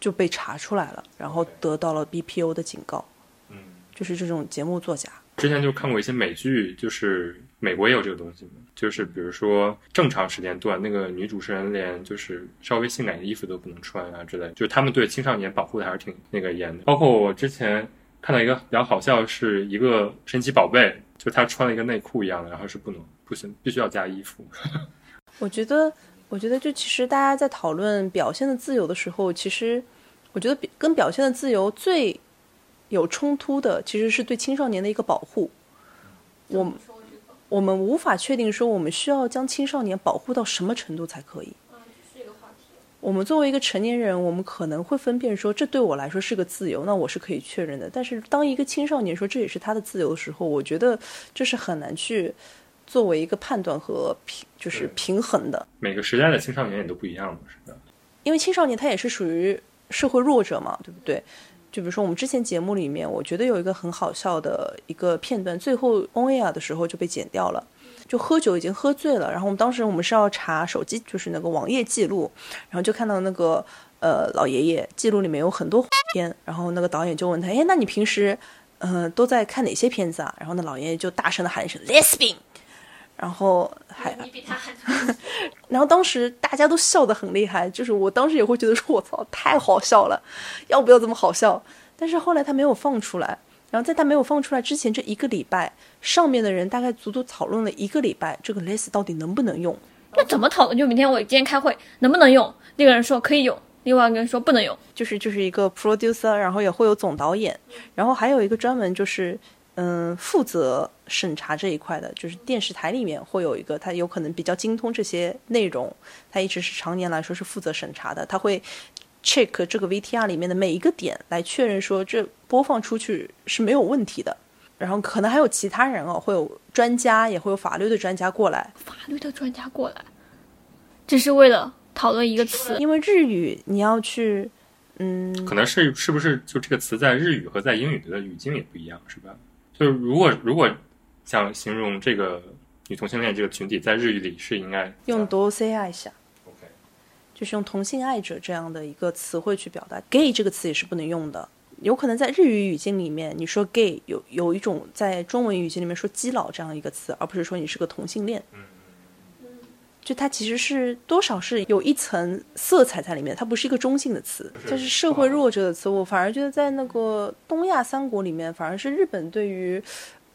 就被查出来了，然后得到了 BPO 的警告。嗯，就是这种节目作假。之前就看过一些美剧，就是美国也有这个东西嘛，就是比如说正常时间段，那个女主持人连就是稍微性感的衣服都不能穿啊之类，就是他们对青少年保护的还是挺那个严的。包括我之前看到一个比较好笑，是一个神奇宝贝，就他穿了一个内裤一样的，然后是不能不行，必须要加衣服。我觉得，我觉得就其实大家在讨论表现的自由的时候，其实我觉得比跟表现的自由最。有冲突的其实是对青少年的一个保护，我我们无法确定说我们需要将青少年保护到什么程度才可以。我们作为一个成年人，我们可能会分辨说这对我来说是个自由，那我是可以确认的。但是当一个青少年说这也是他的自由的时候，我觉得这是很难去作为一个判断和平就是平衡的。每个时代的青少年也都不一样嘛是的。因为青少年他也是属于社会弱者嘛，对不对？就比如说我们之前节目里面，我觉得有一个很好笑的一个片段，最后 on air 的时候就被剪掉了。就喝酒已经喝醉了，然后我们当时我们是要查手机，就是那个网页记录，然后就看到那个呃老爷爷记录里面有很多 片，然后那个导演就问他，哎，那你平时嗯都在看哪些片子啊？然后那老爷爷就大声的喊一声 lesbian。然后还，然后当时大家都笑得很厉害，就是我当时也会觉得说，我操，太好笑了，要不要这么好笑？但是后来他没有放出来，然后在他没有放出来之前这一个礼拜，上面的人大概足足讨论了一个礼拜，这个 list 到底能不能用？那怎么讨论？就明天我今天开会能不能用？那个人说可以用，另外一个人说不能用，就是就是一个 producer，然后也会有总导演，然后还有一个专门就是。嗯，负责审查这一块的，就是电视台里面会有一个，他有可能比较精通这些内容，他一直是常年来说是负责审查的，他会 check 这个 VTR 里面的每一个点来确认说这播放出去是没有问题的，然后可能还有其他人哦，会有专家，也会有法律的专家过来，法律的专家过来，只是为了讨论一个词，因为日语你要去，嗯，可能是是不是就这个词在日语和在英语的语境也不一样，是吧？就是如果如果想形容这个女同性恋这个群体，在日语里是应该用多 say 爱下就是用同性爱者这样的一个词汇去表达。gay 这个词也是不能用的，有可能在日语语境里面，你说 gay 有有一种在中文语境里面说基佬这样一个词，而不是说你是个同性恋。嗯就它其实是多少是有一层色彩在里面，它不是一个中性的词，就是社会弱者的词。我反而觉得在那个东亚三国里面，反而是日本对于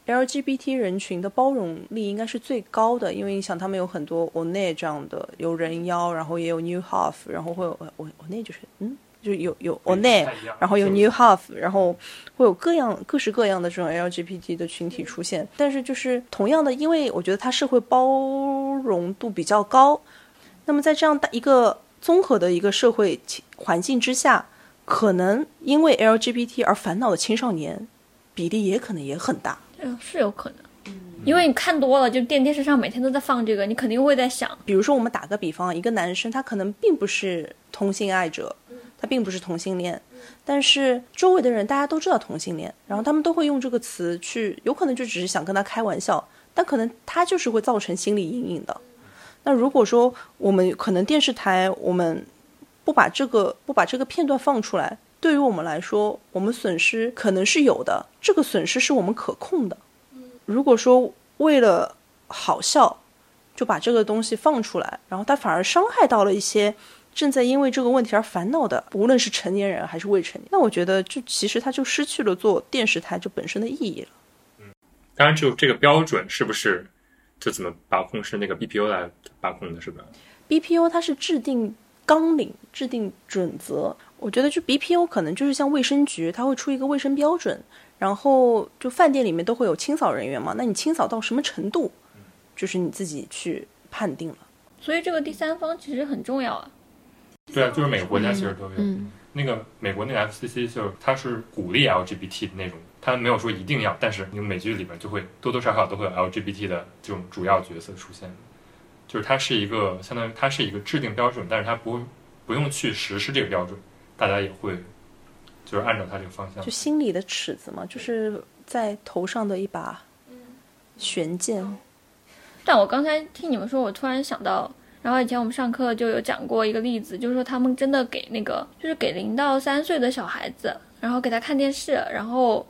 LGBT 人群的包容力应该是最高的，因为你想他们有很多 one 这样的有人妖，然后也有 new half，然后会有 one one 就是嗯。就有有 o n e 然后有 new half，然后会有各样各式各样的这种 LGBT 的群体出现。但是就是同样的，因为我觉得它社会包容度比较高，那么在这样大一个综合的一个社会环境之下，可能因为 LGBT 而烦恼的青少年比例也可能也很大。嗯，是有可能。因为你看多了，就电电视上每天都在放这个，你肯定会在想。比如说，我们打个比方，一个男生他可能并不是同性爱者。他并不是同性恋，但是周围的人大家都知道同性恋，然后他们都会用这个词去，有可能就只是想跟他开玩笑，但可能他就是会造成心理阴影的。那如果说我们可能电视台我们不把这个不把这个片段放出来，对于我们来说，我们损失可能是有的，这个损失是我们可控的。如果说为了好笑就把这个东西放出来，然后它反而伤害到了一些。正在因为这个问题而烦恼的，无论是成年人还是未成年，那我觉得就其实它就失去了做电视台就本身的意义了。嗯，当然，就这个标准是不是就怎么把控是那个 BPO 来把控的，是吧？BPO 它是制定纲领、制定准则。我觉得就 BPO 可能就是像卫生局，它会出一个卫生标准，然后就饭店里面都会有清扫人员嘛，那你清扫到什么程度，就是你自己去判定了。所以这个第三方其实很重要啊。对啊，就是每个国家其实都有。嗯，那个美国那个 FCC 就是它是鼓励 LGBT 的那种，它没有说一定要，但是你美剧里面就会多多少少都会有 LGBT 的这种主要角色出现，就是它是一个相当于它是一个制定标准，但是它不不用去实施这个标准，大家也会就是按照他这个方向就。心里的尺子嘛，就是在头上的一把悬剑。但我刚才听你们说，我突然想到，然后以前我们上课就有讲过一个例子，就是说他们真的给那个就是给零到三岁的小孩子，然后给他看电视，然后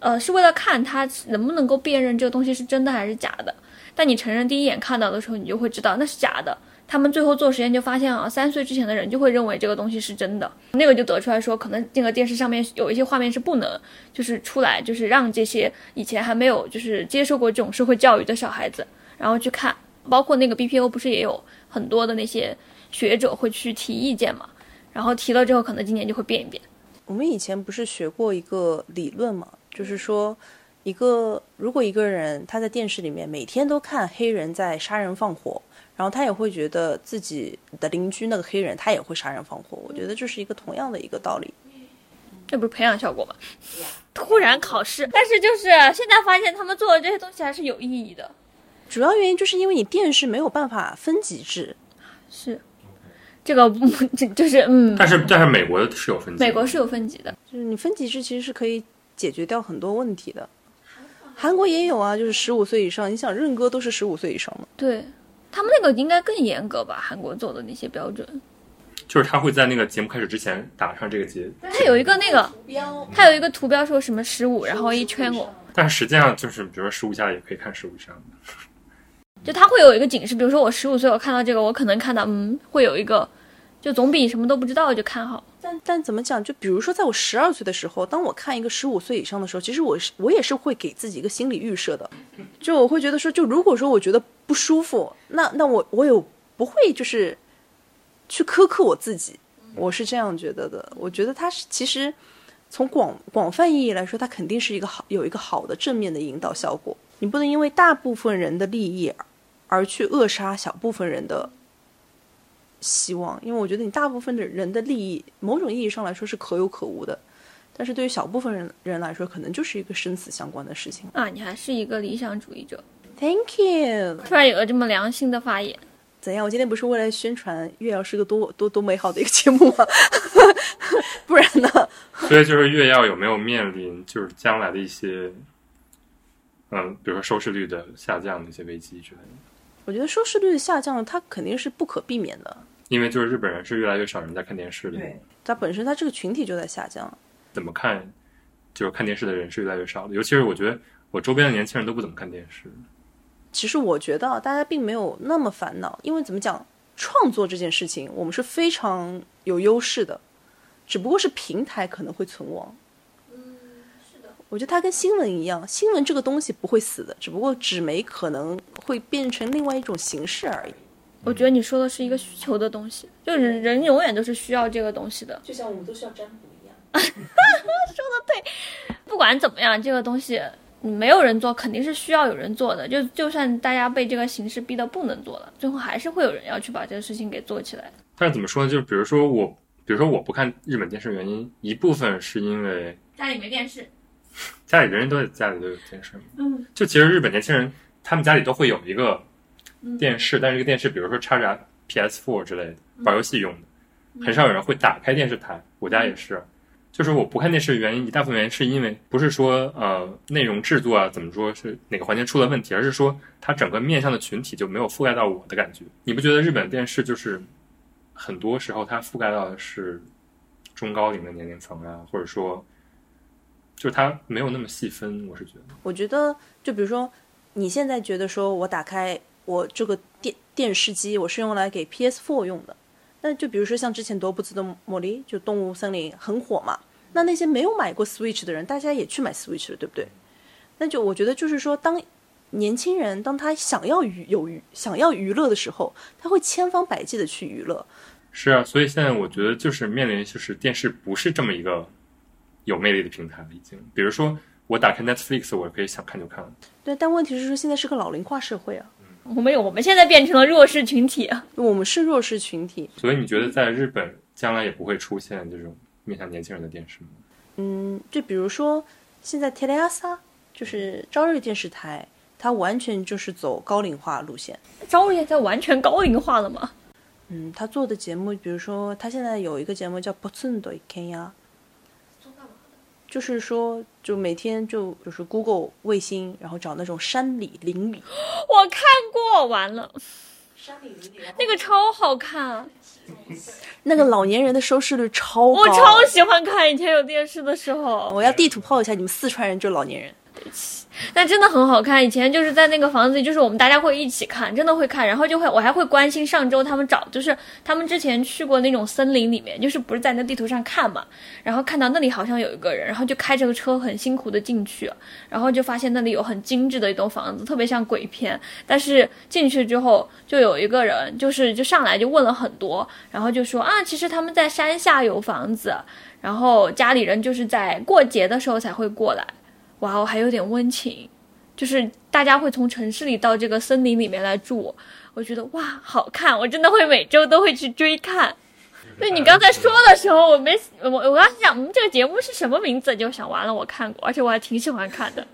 呃是为了看他能不能够辨认这个东西是真的还是假的。但你成人第一眼看到的时候，你就会知道那是假的。他们最后做实验就发现啊，三岁之前的人就会认为这个东西是真的，那个就得出来说，可能这个电视上面有一些画面是不能就是出来，就是让这些以前还没有就是接受过这种社会教育的小孩子，然后去看，包括那个 BPO 不是也有很多的那些学者会去提意见嘛，然后提了之后，可能今年就会变一变。我们以前不是学过一个理论嘛，就是说，一个如果一个人他在电视里面每天都看黑人在杀人放火，然后他也会觉得自己的邻居那个黑人他也会杀人放火，我觉得这是一个同样的一个道理。这不是培养效果吗？突然考试，但是就是现在发现他们做的这些东西还是有意义的。主要原因就是因为你电视没有办法分级制，是，这个不这就是嗯，但是但是美国是有分级的，美国是有分级的。就是你分级制其实是可以解决掉很多问题的。韩国也有啊，就是十五岁以上，你想认哥都是十五岁以上的。对他们那个应该更严格吧？韩国做的那些标准，就是他会在那个节目开始之前打上这个结，他有一个那个，他有一个图标说什么十五，然后一圈过，但实际上就是比如说十五下也可以看十五以上的。就他会有一个警示，比如说我十五岁，我看到这个，我可能看到嗯，会有一个，就总比什么都不知道就看好。但但怎么讲？就比如说，在我十二岁的时候，当我看一个十五岁以上的时候，其实我是我也是会给自己一个心理预设的，就我会觉得说，就如果说我觉得不舒服，那那我我有不会就是去苛刻我自己，我是这样觉得的。我觉得他是其实从广广泛意义来说，它肯定是一个好有一个好的正面的引导效果。你不能因为大部分人的利益而去扼杀小部分人的希望，因为我觉得你大部分的人的利益，某种意义上来说是可有可无的，但是对于小部分人人来说，可能就是一个生死相关的事情。啊，你还是一个理想主义者。Thank you。突然有了这么良心的发言，怎样？我今天不是为了宣传月曜是个多多多美好的一个节目吗？不然呢？所以就是月曜有没有面临就是将来的一些，嗯，比如说收视率的下降的一些危机之类的？我觉得收视率的下降，它肯定是不可避免的。因为就是日本人是越来越少人在看电视的，它本身它这个群体就在下降。怎么看，就是看电视的人是越来越少的。尤其是我觉得我周边的年轻人都不怎么看电视。其实我觉得啊大家并没有那么烦恼，因为怎么讲，创作这件事情我们是非常有优势的，只不过是平台可能会存亡。是的我觉得它跟新闻一样，新闻这个东西不会死的，只不过纸媒可能会变成另外一种形式而已。我觉得你说的是一个需求的东西，就人人永远都是需要这个东西的。就像我们都需要占卜一样。说的对不管怎么样，这个东西嗯没有人做，肯定是需要有人做的。就就算大家被这个形式逼得不能做了，最后还是会有人要去把这个事情给做起来。但是怎么说呢？就是比如说我，比如说我不看日本电视，原因一部分是因为家里没电视，家里人人都在家里都有电视嘛。嗯，就其实日本年轻人他们家里都会有一个电视，但是这个电视比如说插着 PS4 之类的玩游戏用的，很少有人会打开电视台。我家也是，就是我不看电视的原因，一大部分原因是因为不是说呃内容制作啊怎么说是哪个环节出了问题，而是说它整个面向的群体就没有覆盖到我的感觉。你不觉得日本电视就是很多时候它覆盖到的是中高龄的年龄层啊，或者说就是它没有那么细分，我是觉得。我觉得，就比如说，你现在觉得说我打开我这个电电视机，我是用来给 PS4 用的。那就比如说像之前《多不兹的茉莉》就《动物森林》很火嘛，那那些没有买过 Switch 的人，大家也去买 Switch 了，对不对？那就我觉得就是说，当年轻人当他想要娱有娱想要娱乐的时候，他会千方百计的去娱乐。是啊，所以现在我觉得就是面临就是电视不是这么一个有魅力的平台了，已经。比如说我打开 Netflix，我可以想看就看。对，但问题是说现在是个老龄化社会啊。我们有，我们现在变成了弱势群体。我们是弱势群体。所以你觉得在日本将来也不会出现这种面向年轻人的电视吗？嗯，就比如说现在 Teleasa 就是朝日电视台，它完全就是走高龄化路线。朝日现在完全高龄化了吗？嗯，他做的节目，比如说他现在有一个节目叫《不寸的一天呀》，就是说，就每天就就是 Google 卫星，然后找那种山里林里，我看过，完了，山里林里，那个超好看，那个老年人的收视率超高，我超喜欢看。以前有电视的时候，我要地图炮一下，你们四川人就老年人。但真的很好看。以前就是在那个房子，就是我们大家会一起看，真的会看，然后就会我还会关心上周他们找，就是他们之前去过那种森林里面，就是不是在那地图上看嘛，然后看到那里好像有一个人，然后就开着个车很辛苦的进去，然后就发现那里有很精致的一栋房子，特别像鬼片。但是进去之后，就有一个人，就是就上来就问了很多，然后就说啊，其实他们在山下有房子，然后家里人就是在过节的时候才会过来。哇哦，还有点温情，就是大家会从城市里到这个森林里面来住，我觉得哇，好看，我真的会每周都会去追看。对你刚才说的时候，我没我我刚想，嗯，这个节目是什么名字？就想完了，我看过，而且我还挺喜欢看的。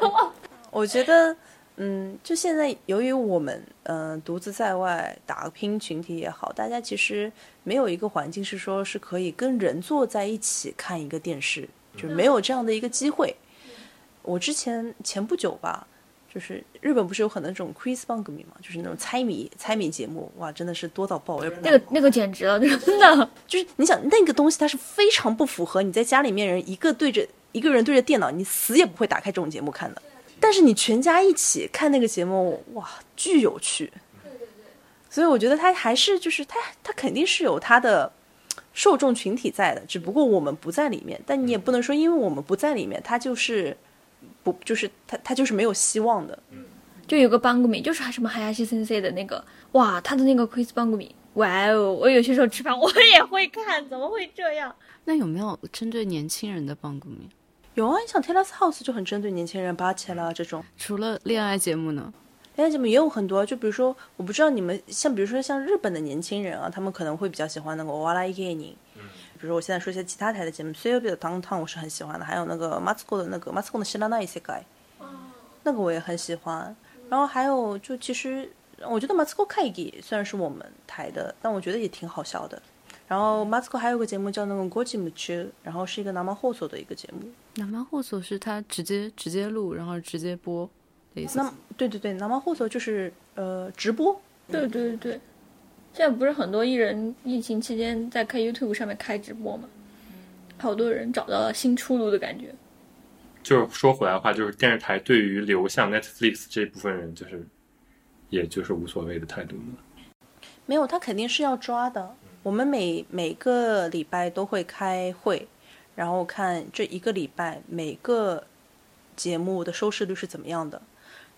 我觉得，嗯，就现在由于我们嗯独自在外打拼群体也好，大家其实没有一个环境是说是可以跟人坐在一起看一个电视，就没有这样的一个机会。我之前前不久吧，就是日本不是有很多那种 quiz 番組嘛，就是那种猜谜猜谜节目，哇，真的是多到爆！那个那个简直了，真的 就是你想那个东西，它是非常不符合你在家里面人一个对着一个人对着电脑，你死也不会打开这种节目看的。但是你全家一起看那个节目，哇，巨有趣。对对对。所以我觉得它还是就是它它肯定是有它的受众群体在的，只不过我们不在里面。但你也不能说因为我们不在里面，它就是。不，就是他，他就是没有希望的。就有个班古米，就是什么海亚西先生的那个，哇，他的那个 quiz 邦古米，哇哦！我有些时候吃饭我也会看，怎么会这样？那有没有针对年轻人的邦古米？有啊，你像 Taylor's House 就很针对年轻人，巴切拉这种。除了恋爱节目呢？恋爱节目也有很多，就比如说，我不知道你们像，比如说像日本的年轻人啊，他们可能会比较喜欢那个瓦拉伊给尼。比如说，我现在说一些其他台的节目，《C O B》的《当当》我是很喜欢的，还有那个马斯克的那个马斯克的《西拉那一些改》，那个我也很喜欢。然后还有，就其实我觉得马斯克开一虽然是我们台的，但我觉得也挺好笑的。然后马斯克还有个节目叫那个《国际木区》，然后是一个南蛮后所的一个节目。南蛮后所是他直接直接录，然后直接播的意思。那对对对，南蛮后所就是呃直播。对对对。现在不是很多艺人疫情期间在开 YouTube 上面开直播吗？好多人找到了新出路的感觉。就是说回来的话，就是电视台对于流向 Netflix 这部分人，就是也就是无所谓的态度吗？没有，他肯定是要抓的。我们每每个礼拜都会开会，然后看这一个礼拜每个节目的收视率是怎么样的，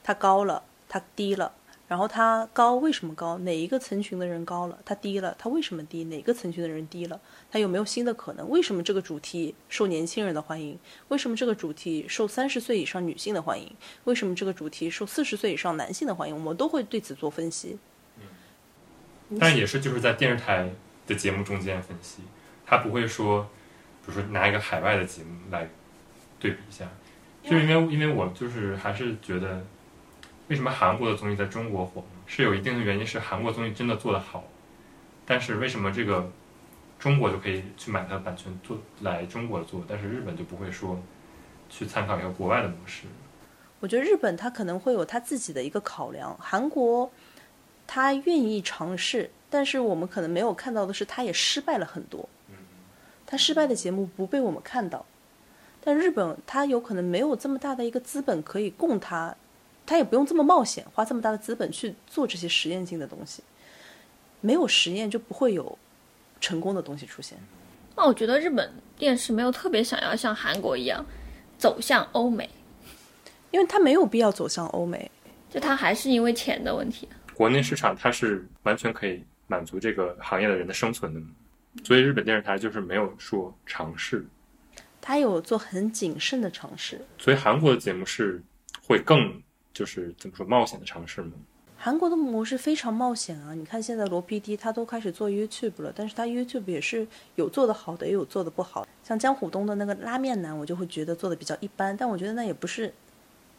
它高了，它低了。然后它高为什么高？哪一个层群的人高了？它低了，它为什么低？哪个层群的人低了？它有没有新的可能？为什么这个主题受年轻人的欢迎？为什么这个主题受三十岁以上女性的欢迎？为什么这个主题受四十岁以上男性的欢迎？我们都会对此做分析。嗯，但也是就是在电视台的节目中间分析，他不会说，比如说拿一个海外的节目来对比一下，就是因为因为我就是还是觉得。为什么韩国的综艺在中国火？是有一定的原因，是韩国综艺真的做得好。但是为什么这个中国就可以去买它的版权做来中国做，但是日本就不会说去参考一个国外的模式？我觉得日本它可能会有它自己的一个考量，韩国他愿意尝试，但是我们可能没有看到的是，他也失败了很多。他失败的节目不被我们看到，但日本他有可能没有这么大的一个资本可以供他。他也不用这么冒险，花这么大的资本去做这些实验性的东西。没有实验就不会有成功的东西出现。那我觉得日本电视没有特别想要像韩国一样走向欧美，因为他没有必要走向欧美，就他还是因为钱的问题。国内市场它是完全可以满足这个行业的人的生存的，所以日本电视台就是没有说尝试。他有做很谨慎的尝试。所以韩国的节目是会更。就是怎么说冒险的尝试吗？韩国的模式非常冒险啊！你看现在罗 PD 他都开始做 YouTube 了，但是他 YouTube 也是有做的好的，也有做的不好。像江虎东的那个拉面男，我就会觉得做的比较一般，但我觉得那也不是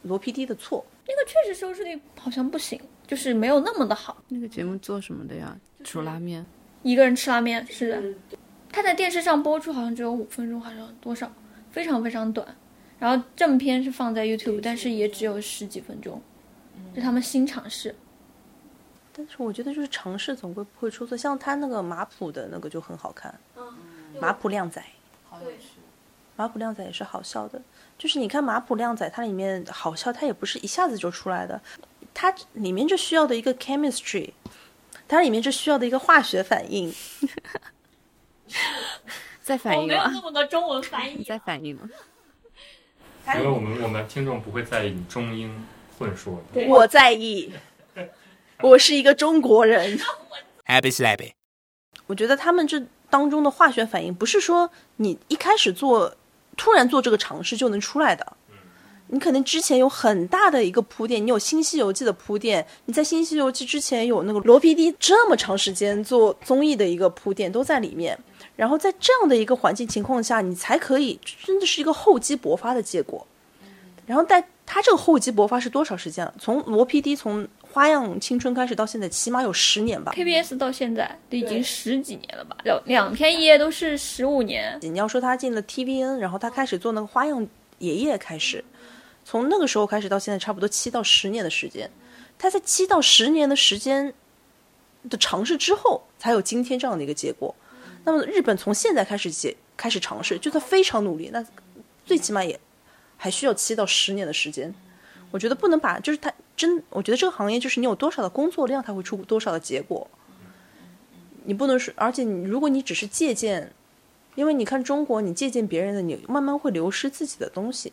罗 PD 的错。那个确实收视率好像不行，就是没有那么的好。那个节目做什么的呀？煮拉面。一个人吃拉面是的，他在电视上播出好像只有五分钟，好像多少，非常非常短。然后正片是放在 YouTube，但是也只有十几分钟，是他们新尝试。但是我觉得就是尝试总归不会出错，像他那个马普的那个就很好看，马普靓仔，马普靓仔也是好笑的。就是你看马普靓仔，它里面好笑，它也不是一下子就出来的，它里面就需要的一个 chemistry，它里面就需要的一个化学反应。在反应没有那么多中文翻译，在反应吗？因为我们我们听众不会在意你中英混说的我在意，我是一个中国人。Happy slappy. 我觉得他们这当中的化学反应，不是说你一开始做，突然做这个尝试就能出来的。你可能之前有很大的一个铺垫，你有《新西游记》的铺垫，你在《新西游记》之前有那个罗 PD 这么长时间做综艺的一个铺垫都在里面，然后在这样的一个环境情况下，你才可以真的是一个厚积薄发的结果。然后但他这个厚积薄发是多少时间了？从罗 PD 从《花样青春》开始到现在，起码有十年吧。KBS 到现在都已经十几年了吧？两两篇一夜都是十五年。你要说他进了 TVN，然后他开始做那个花样爷爷开始，从那个时候开始到现在差不多七到十年的时间，他在七到十年的时间的尝试之后，才有今天这样的一个结果。那么日本从现在开始解开始尝试，就算非常努力，那最起码也还需要七到十年的时间。我觉得不能把就是他真，我觉得这个行业就是你有多少的工作量，才会出多少的结果。你不能说，而且你如果你只是借鉴。因为你看中国，你借鉴别人的，你慢慢会流失自己的东西。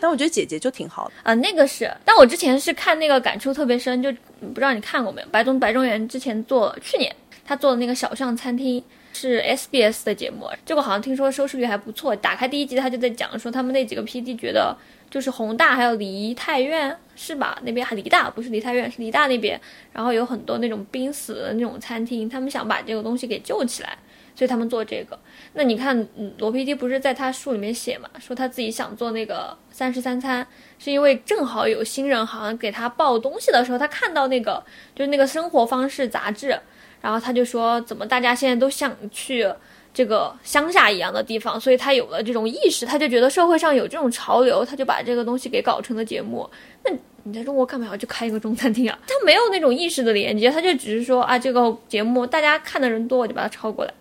但我觉得姐姐就挺好的，啊，那个是，但我之前是看那个感触特别深，就不知道你看过没有？白中白中原之前做去年他做的那个小象餐厅是 SBS 的节目，这个好像听说收视率还不错。打开第一集他就在讲说他们那几个 PD 觉得就是宏大还有梨泰院是吧？那边还梨大不是梨泰院是梨大那边，然后有很多那种濒死的那种餐厅，他们想把这个东西给救起来。所以他们做这个，那你看，嗯，罗 PD 不是在他书里面写嘛，说他自己想做那个三十三餐，是因为正好有新人好像给他报东西的时候，他看到那个就是那个生活方式杂志，然后他就说，怎么大家现在都想去这个乡下一样的地方，所以他有了这种意识，他就觉得社会上有这种潮流，他就把这个东西给搞成了节目。那你在中国干嘛要去开一个中餐厅啊？他没有那种意识的连接，他就只是说啊，这个节目大家看的人多，我就把它抄过来。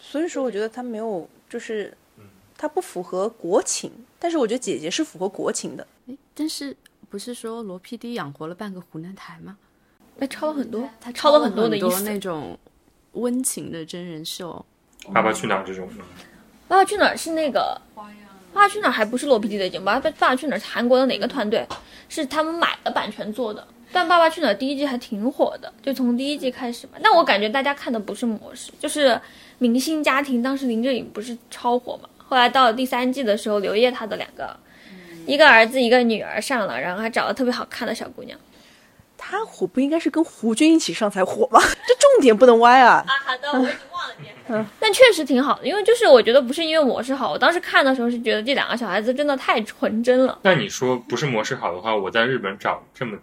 所以说我觉得他没有，就是他不符合国情。但是我觉得姐姐是符合国情的。哎，但是不是说罗 PD 养活了半个湖南台吗？那抄了很多，他抄了很多的意思。那种温情的真人秀，《爸爸去哪儿》这种。爸爸去哪儿是那个？爸爸去哪儿还不是罗 PD 的节目？爸爸爸爸去哪儿是韩国的哪个团队？是他们买的版权做的。但爸爸去哪儿第一季还挺火的，就从第一季开始嘛。那我感觉大家看的不是模式，就是明星家庭。当时林志颖不是超火嘛？后来到了第三季的时候，刘烨他的两个，一个儿子一个女儿上了，然后还找了特别好看的小姑娘。他火不应该是跟胡军一起上才火吗？这重点不能歪啊！啊，好的，我已经忘了点。但确实挺好的，因为就是我觉得不是因为模式好，我当时看的时候是觉得这两个小孩子真的太纯真了。那你说不是模式好的话，我在日本找这么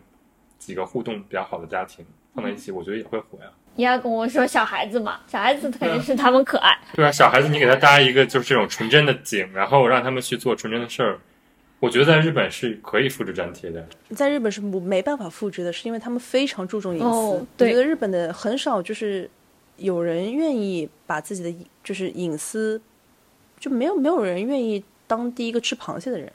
几个互动比较好的家庭放在一起，我觉得也会火呀。你要跟我说小孩子嘛，小孩子肯定是他们可爱。对啊，小孩子你给他搭一个就是这种纯真的景，然后让他们去做纯真的事儿，我觉得在日本是可以复制粘贴的。在日本是没办法复制的，是因为他们非常注重隐私。哦、对我觉得日本的很少就是有人愿意把自己的就是隐私，就没有没有人愿意当第一个吃螃蟹的人。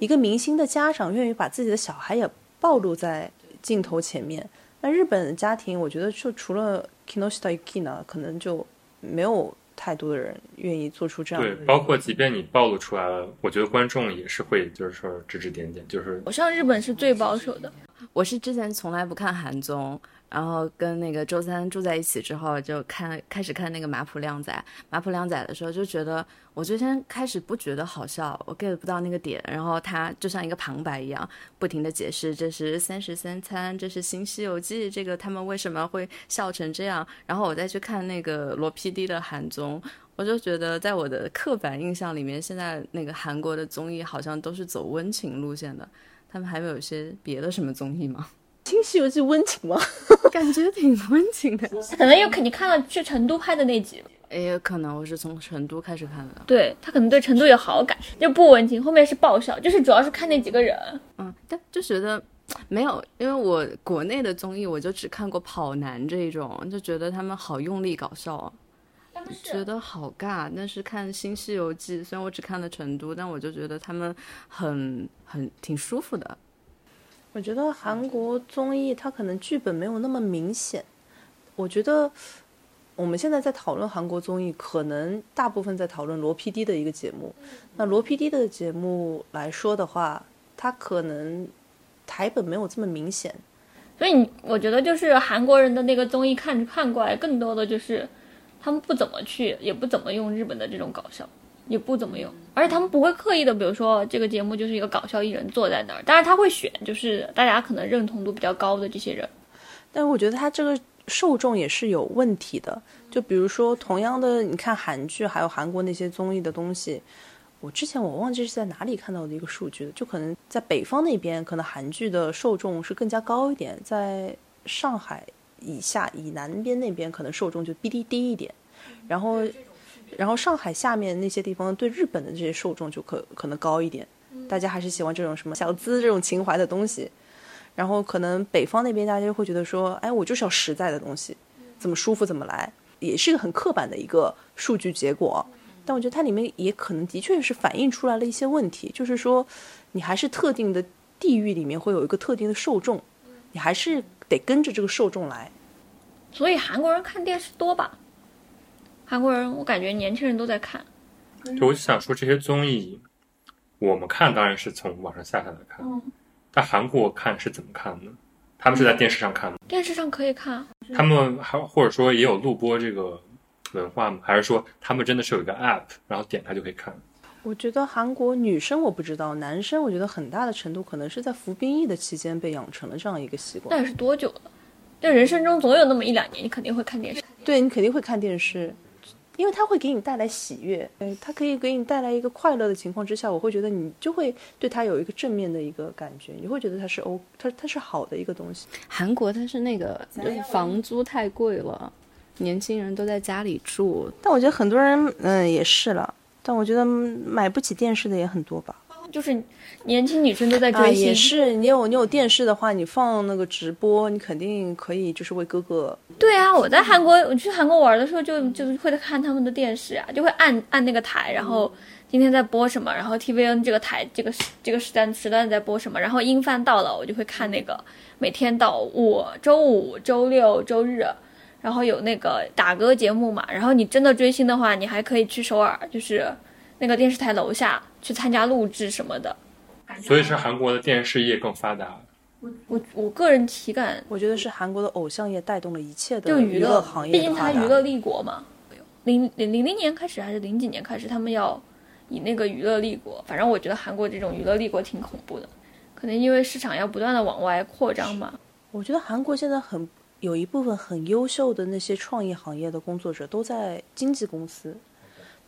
一个明星的家长愿意把自己的小孩也暴露在镜头前面。那日本家庭，我觉得就除了 Kinoshita Yukina，可能就没有太多的人愿意做出这样的。对，包括即便你暴露出来了，我觉得观众也是会就是说指指点点，就是我上日本是最保守的。我是之前从来不看韩综，然后跟那个周三住在一起之后，就看开始看那个马普靓仔。马普靓仔的时候就觉得，我最先开始不觉得好笑，我 get 不到那个点。然后他就像一个旁白一样，不停的解释这是三十三餐，这是新西游记，这个他们为什么会笑成这样。然后我再去看那个罗 PD 的韩综，我就觉得在我的刻板印象里面，现在那个韩国的综艺好像都是走温情路线的。他们还有一些别的什么综艺吗？新西游记温情吗？感觉挺温情的。可能有肯你看了去成都拍的那集，也有可能我是从成都开始看的。对他可能对成都有好感，就不温情，后面是爆笑，就是主要是看那几个人。嗯，但就觉得没有，因为我国内的综艺我就只看过跑男这一种，就觉得他们好用力搞笑啊。觉得好尬，但是看《新西游记》，虽然我只看了成都，但我就觉得他们很很挺舒服的。我觉得韩国综艺它可能剧本没有那么明显。我觉得我们现在在讨论韩国综艺，可能大部分在讨论罗 PD 的一个节目。那罗 PD 的节目来说的话，它可能台本没有这么明显。所以你我觉得就是韩国人的那个综艺看看过来，更多的就是。他们不怎么去，也不怎么用日本的这种搞笑，也不怎么用，而且他们不会刻意的，比如说这个节目就是一个搞笑艺人坐在那儿，但是他会选，就是大家可能认同度比较高的这些人。但我觉得他这个受众也是有问题的，就比如说同样的，你看韩剧，还有韩国那些综艺的东西，我之前我忘记是在哪里看到的一个数据就可能在北方那边，可能韩剧的受众是更加高一点，在上海。以下以南边那边可能受众就低低低一点，然后，然后上海下面那些地方对日本的这些受众就可可能高一点，大家还是喜欢这种什么小资这种情怀的东西，然后可能北方那边大家就会觉得说，哎，我就是要实在的东西，怎么舒服怎么来，也是一个很刻板的一个数据结果，但我觉得它里面也可能的确是反映出来了一些问题，就是说，你还是特定的地域里面会有一个特定的受众，你还是。得跟着这个受众来，所以韩国人看电视多吧？韩国人我感觉年轻人都在看。对，我就想说这些综艺，我们看当然是从网上下下来看，但韩国看是怎么看呢？他们是在电视上看吗？电视上可以看。他们还或者说也有录播这个文化吗？还是说他们真的是有一个 app，然后点开就可以看？我觉得韩国女生我不知道，男生我觉得很大的程度可能是在服兵役的期间被养成了这样一个习惯。那是多久了？但人生中总有那么一两年，你肯定会看电视。对你肯定会看电视，因为它会给你带来喜悦，对，它可以给你带来一个快乐的情况之下，我会觉得你就会对它有一个正面的一个感觉，你会觉得它是欧，它它是好的一个东西。韩国它是那个就是房租太贵了，年轻人都在家里住，但我觉得很多人嗯也是了。但我觉得买不起电视的也很多吧，就是年轻女生都在追星。也是，你有你有电视的话，你放那个直播，你肯定可以就是为哥哥。对啊，我在韩国，我去韩国玩的时候就就会看他们的电视啊，就会按按那个台，然后今天在播什么，然后 TVN 这个台这个这个时段时段在播什么，然后英饭到了，我就会看那个每天到我周五、周六、周日。然后有那个打歌节目嘛，然后你真的追星的话，你还可以去首尔，就是那个电视台楼下去参加录制什么的。所以是韩国的电视业更发达。我我我个人体感，我觉得是韩国的偶像业带动了一切的娱乐行业。毕竟它娱乐立国嘛。零零零零年开始还是零几年开始，他们要以那个娱乐立国。反正我觉得韩国这种娱乐立国挺恐怖的，可能因为市场要不断的往外扩张嘛。我觉得韩国现在很。有一部分很优秀的那些创意行业的工作者都在经纪公司，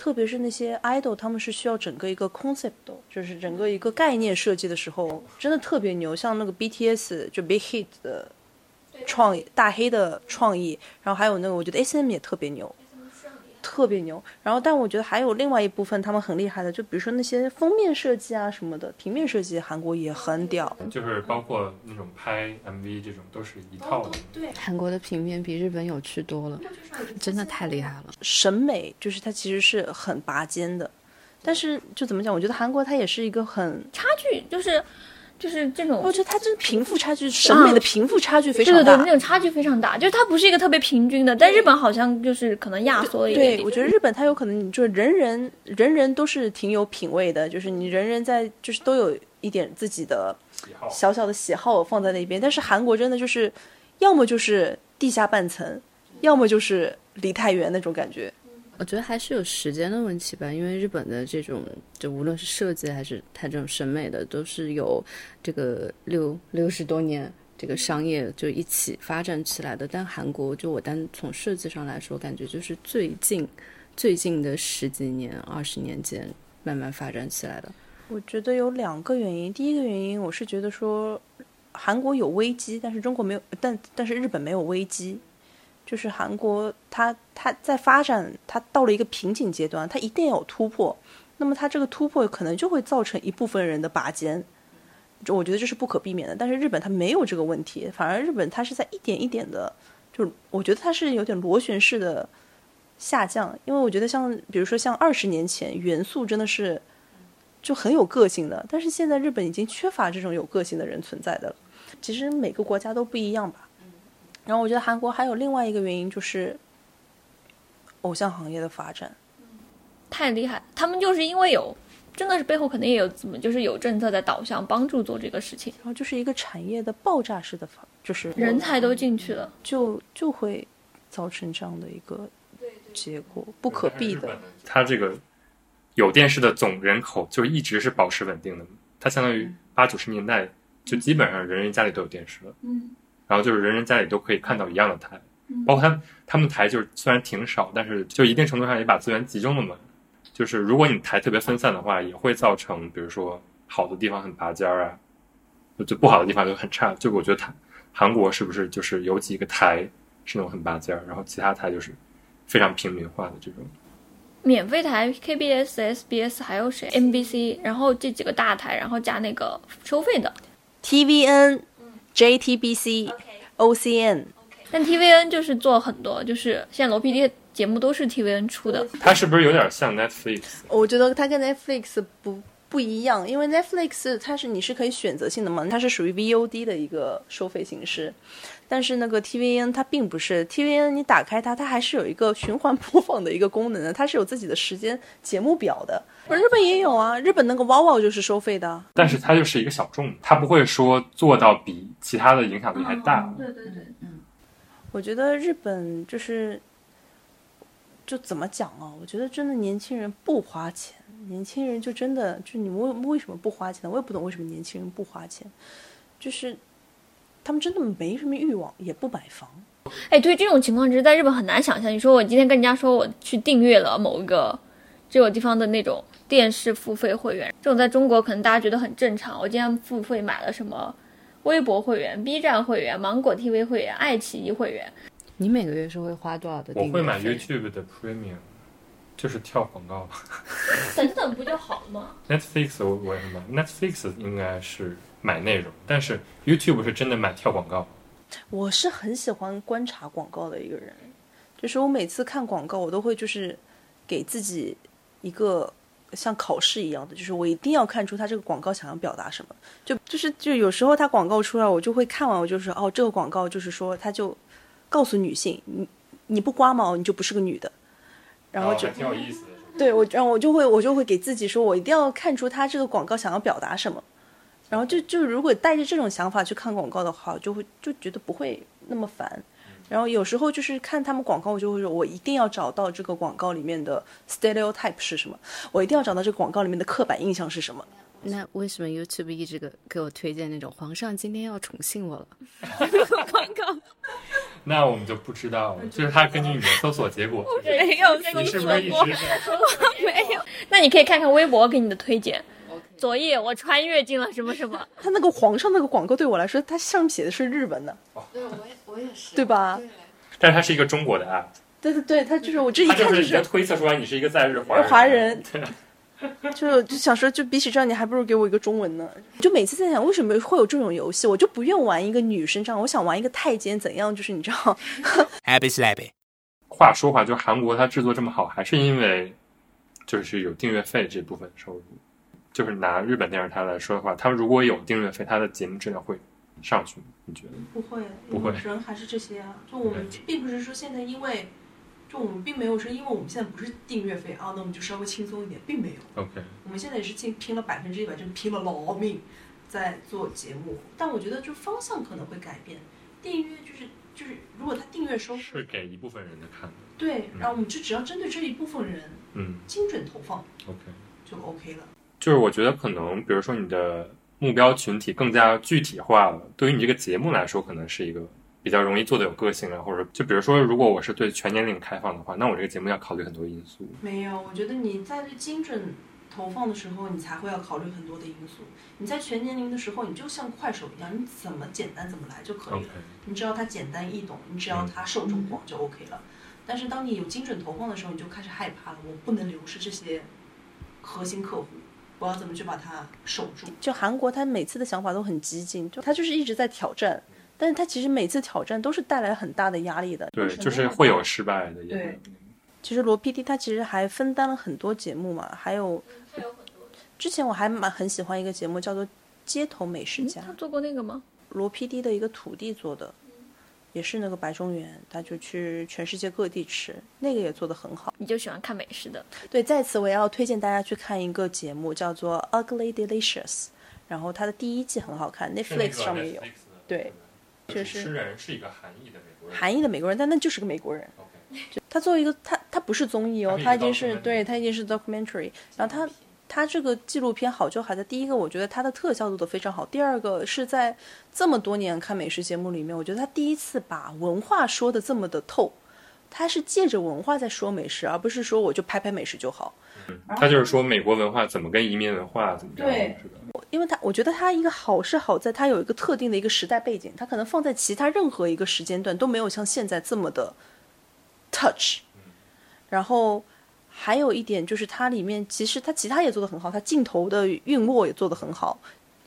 特别是那些 idol，他们是需要整个一个 concept，就是整个一个概念设计的时候，真的特别牛。像那个 BTS 就 Big Hit 的创意，大黑的创意，然后还有那个我觉得 SM 也特别牛。特别牛，然后但我觉得还有另外一部分他们很厉害的，就比如说那些封面设计啊什么的，平面设计韩国也很屌，就是包括那种拍 MV 这种都是一套的。对，韩国的平面比日本有趣多了，真的太厉害了。审美就是它其实是很拔尖的，但是就怎么讲，我觉得韩国它也是一个很差距，就是就是这种我觉得它真的贫富差距，审美的贫富差距非常大。对对对，那种差距非常大，就是它不是一个特别平均的，但日本好像就是可能压缩了一点对，我觉得日本它有可能，就是人人人人都是挺有品味的，就是你人人在就是都有一点自己的小小的喜好放在那边。但是韩国真的就是，要么就是地下半层，要么就是离太远那种感觉。我觉得还是有时间的问题吧，因为日本的这种，就无论是设计还是它这种审美的，都是有这个六六十多年这个商业就一起发展起来的。但韩国就我单从设计上来说，感觉就是最近最近的十几年、二十年间慢慢发展起来的。我觉得有两个原因，第一个原因我是觉得说，韩国有危机，但是中国没有，但但是日本没有危机。就是韩国它它在发展，它到了一个瓶颈阶段，它一定要有突破。那么它这个突破可能就会造成一部分人的拔尖，就我觉得这是不可避免的。但是日本它没有这个问题，反而日本它是在一点一点的，就我觉得它是有点螺旋式的下降。因为我觉得像比如说像二十年前，元素真的是就很有个性的，但是现在日本已经缺乏这种有个性的人存在的了。其实每个国家都不一样吧。然后我觉得韩国还有另外一个原因就是偶像行业的发展。太厉害，他们就是因为有，真的是背后肯定也有怎么，就是有政策在导向帮助做这个事情，然后就是一个产业的爆炸式的发，就是人才都进去了。就就会造成这样的一个结果，不可避的。它这个有电视的总人口就一直是保持稳定的，它相当于八九十年代就基本上人人家里都有电视了，嗯，然后就是人人家里都可以看到一样的台，包括他们他们台就是虽然挺少，但是就一定程度上也把资源集中了嘛。就是如果你台特别分散的话，也会造成比如说好的地方很拔尖儿啊，就不好的地方就很差。就我觉得台韩国是不是就是有几个台是那种很拔尖儿，然后其他台就是非常平民化的这种。免费台 KBS、SBS 还有谁？MBC，然后这几个大台，然后加那个收费的。TVN、JTBC、OCN，但 TVN 就是做很多，就是现在罗 PD 节目都是 TVN 出的。它是不是有点像 Netflix？我觉得它跟 Netflix 不不一样，因为 Netflix 它是你是可以选择性的嘛，它是属于 VOD 的一个收费形式。但是那个 TVN 它并不是 TVN，你打开它，它还是有一个循环播放的一个功能的，它是有自己的时间节目表的。日本也有啊，日本那个 WOWO 就是收费的。但是它就是一个小众，它不会说做到比其他的影响力还大。对对对，嗯我觉得日本就是，就怎么讲啊？我觉得真的年轻人不花钱，年轻人就真的就你们为为什么不花钱呢？我也不懂为什么年轻人不花钱，就是他们真的没什么欲望，也不买房。哎，对这种情况，其实在日本很难想象。你说我今天跟人家说我去订阅了某一个这个地方的那种电视付费会员，这种在中国可能大家觉得很正常。我今天付费买了什么微博会员、B 站会员、芒果 TV 会员、爱奇艺会员，你每个月是会花多少的我会买 YouTube 的 Premium，就是跳广告。等等不就好了吗？Netflix 我我也会买，Netflix 应该是买内容，但是 YouTube 是真的买跳广告。我是很喜欢观察广告的一个人，就是我每次看广告，我都会就是给自己一个像考试一样的，就是我一定要看出他这个广告想要表达什么。就就是就有时候他广告出来，我就会看完，我就是哦，这个广告就是说，他就告诉女性，你你不刮毛，你就不是个女的。然后就、还挺有意思的。对我，然后我就会我就会给自己说，我一定要看出他这个广告想要表达什么。然后就就如果带着这种想法去看广告的话，就会就觉得不会那么烦。然后有时候就是看他们广告，我就会说，我一定要找到这个广告里面的 stereotype 是什么，我一定要找到这个广告里面的刻板印象是什么。那为什么 YouTube 一直给给我推荐那种皇上今天要宠幸我了广告？那我们就不知道了，就是他根据你的搜索结果，没有你是不是一直 没有？那你可以看看微博给你的推荐。昨夜我穿越进了什么什么，他那个皇上那个广告对我来说，它上面写的是日文的，对，我也我也是对吧？但是它是一个中国的 app，对对对，他就是我这一它看就是就已经推测出来你是一个在日华人。华人对，就就想说，就比起这样，你还不如给我一个中文呢。就每次在想，为什么会有这种游戏？我就不愿玩一个女生这样，我想玩一个太监怎样？就是你知道，Happy slappy. 话说回来，就韩国它制作这么好，还是因为就是有订阅费这部分收入。就是拿日本电视台来说的话，他们如果有订阅费，他的节目质量会上去吗？你觉得？不会，不会人还是这些啊。就我们并不是说现在因为，就我们并没有说因为我们现在不是订阅费啊，那我们就稍微轻松一点，并没有。OK，我们现在也是尽拼了百分之一百，真拼了老命在做节目。但我觉得就方向可能会改变，订阅就是就是如果他订阅收是给一部分人的看的。对，然后我们就只要针对这一部分人嗯精准投放，OK。就 OK 了。就是我觉得可能，比如说你的目标群体更加具体化了，对于你这个节目来说，可能是一个比较容易做的有个性啊，或者就比如说，如果我是对全年龄开放的话，那我这个节目要考虑很多因素。没有，我觉得你在对精准投放的时候，你才会要考虑很多的因素。你在全年龄的时候，你就像快手一样，你怎么简单怎么来就可以了。你只要它简单易懂，你只要它受众广就 OK 了。但是当你有精准投放的时候，你就开始害怕了，我不能流失这些核心客户，我要怎么去把它守住？就韩国，他每次的想法都很激进，就他就是一直在挑战，但是他其实每次挑战都是带来很大的压力的。对，就是会有失败的。对。其实罗 PD 他其实还分担了很多节目嘛，还有之前我还蛮很喜欢一个节目叫做《街头美食家》，他做过那个吗？罗 PD 的一个徒弟做的，也是那个白中原，他就去全世界各地吃，那个也做得很好。你就喜欢看美食的？对，在此我也要推荐大家去看一个节目，叫做《Ugly Delicious》，然后它的第一季很好看，Netflix 上面有。对，就是诗人是一个韩裔的美国人，韩裔的美国人，但那就是个美国人。OK，他作为一个他他不是综艺哦，他已经是对他已经是 documentary，然后他他这个纪录片好就好在第一个，我觉得它的特效做得非常好；第二个是在这么多年看美食节目里面，我觉得他第一次把文化说的这么的透，他是借着文化在说美食，而不是说我就拍拍美食就好。他就是说美国文化怎么跟移民文化怎么着，对？因为他，我觉得他一个好是好在，他有一个特定的一个时代背景，他可能放在其他任何一个时间段都没有像现在这么的 touch。然后还有一点就是，它里面其实它其他也做得很好，它镜头的运握也做得很好，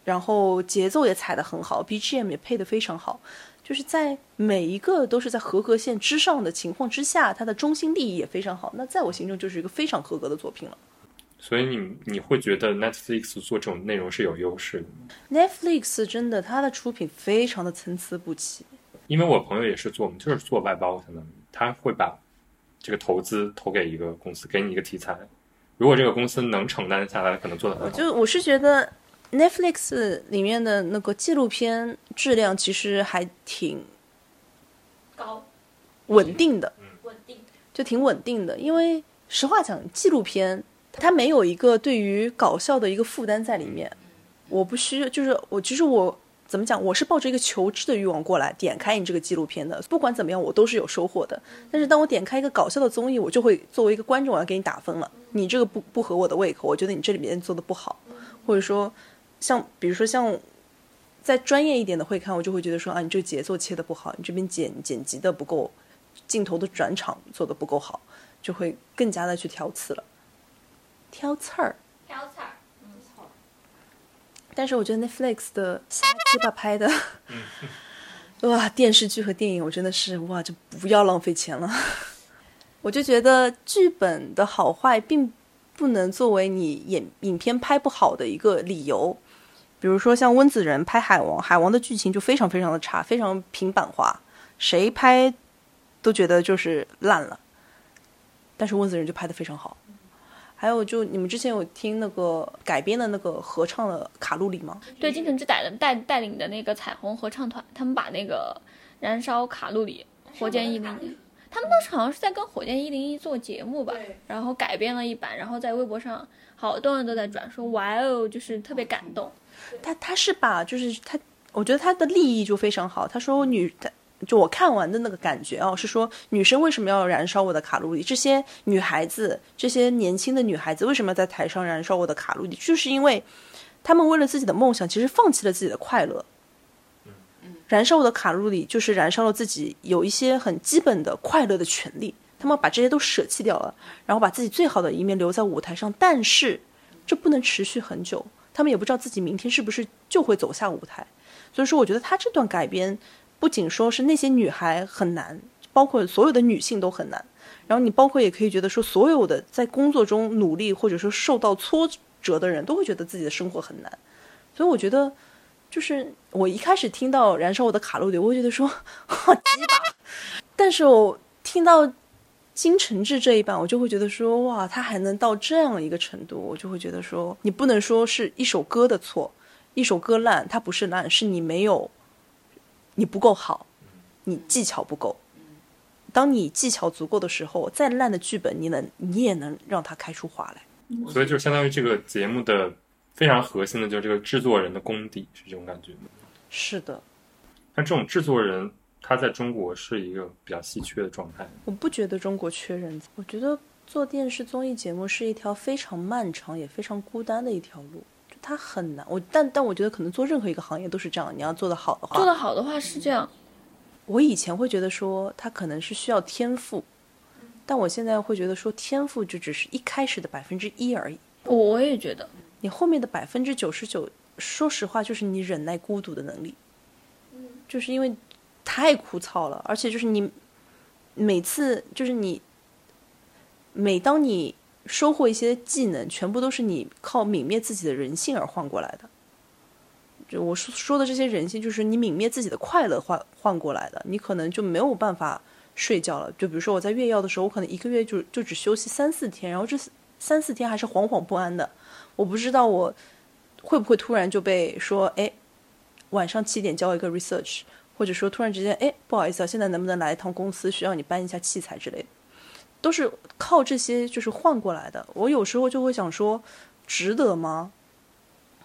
然后节奏也踩得很好，BGM 也配得非常好，就是在每一个都是在合格线之上的情况之下，它的中心利益也非常好。那在我心中就是一个非常合格的作品了。所以你你会觉得 Netflix 做这种内容是有优势的吗？Netflix 真的，它的出品非常的参差不齐。因为我朋友也是做，我们就是做外包，相当于他会把这个投资投给一个公司，给你一个题材，如果这个公司能承担下来，可能做的很好。就我是觉得 Netflix 里面的那个纪录片质量其实还挺高稳定的，稳定，就挺稳定的。因为实话讲，纪录片它没有一个对于搞笑的一个负担在里面。我不需就是我其实我怎么讲，我是抱着一个求知的欲望过来点开你这个纪录片的。不管怎么样，我都是有收获的。但是当我点开一个搞笑的综艺，我就会作为一个观众，我要给你打分了。你这个不不合我的胃口，我觉得你这里面做的不好，或者说像比如说像。再专业一点的会看，我就会觉得说啊，你这个节奏切的不好，你这边剪剪辑的不够，镜头的转场做的不够好，就会更加的去挑刺了，挑刺儿。挑刺儿，但是我觉得 Netflix 的瞎鸡巴拍的，哇，电视剧和电影，我真的是哇，就不要浪费钱了。我就觉得剧本的好坏并不能作为你演影片拍不好的一个理由。比如说像温子仁拍《海王》，《海王》的剧情就非常非常的差，非常平板化，谁拍都觉得就是烂了。但是温子仁就拍的非常好。还有就你们之前有听那个改编的那个合唱的《卡路里》吗？对，金城之带的带带领的那个彩虹合唱团，他们把那个燃烧卡路里火箭一零一，他们当时好像是在跟火箭一零一做节目吧，然后改编了一版，然后在微博上好多人都在转说，哇哦，就是特别感动。他他是把就是他，我觉得他的立意就非常好。他说女，他就我看完的那个感觉哦，是说女生为什么要燃烧我的卡路里？这些女孩子，这些年轻的女孩子为什么要在台上燃烧我的卡路里？就是因为她们为了自己的梦想，其实放弃了自己的快乐。燃烧我的卡路里，就是燃烧了自己有一些很基本的快乐的权利。他们把这些都舍弃掉了，然后把自己最好的一面留在舞台上，但是这不能持续很久。他们也不知道自己明天是不是就会走下舞台，所以说我觉得他这段改编不仅说是那些女孩很难，包括所有的女性都很难。然后你包括也可以觉得说，所有的在工作中努力或者说受到挫折的人都会觉得自己的生活很难。所以我觉得，就是我一开始听到《燃烧我的卡路里》，我会觉得说好鸡巴，但是我听到金承志这一版，我就会觉得说哇，他还能到这样一个程度，我就会觉得说，你不能说是一首歌的错，一首歌烂，它不是烂，是你没有，你不够好，你技巧不够。当你技巧足够的时候，再烂的剧本，你能你也能让它开出花来。所以就相当于这个节目的非常核心的，就是这个制作人的功底，是这种感觉吗？是的，那这种制作人，他在中国是一个比较稀缺的状态。我不觉得中国缺人，我觉得做电视综艺节目是一条非常漫长也非常孤单的一条路，就它很难。我但但我觉得可能做任何一个行业都是这样，你要做得好的话，做得好的话是这样。我以前会觉得说他可能是需要天赋，但我现在会觉得说天赋就只是一开始的百分之一而已。我我也觉得，你后面的百分之九十九，说实话就是你忍耐孤独的能力。就是因为太枯燥了，而且就是你每次就是你每当你收获一些技能，全部都是你靠泯灭自己的人性而换过来的。就我说说的这些人性，就是你泯灭自己的快乐换换过来的。你可能就没有办法睡觉了。就比如说我在月药的时候，我可能一个月就就只休息三四天，然后这三四天还是惶惶不安的。我不知道我会不会突然就被说，哎，晚上七点交一个 research，或者说突然之间，哎，不好意思啊，现在能不能来一趟公司，需要你搬一下器材之类的，都是靠这些就是换过来的。我有时候就会想说，值得吗？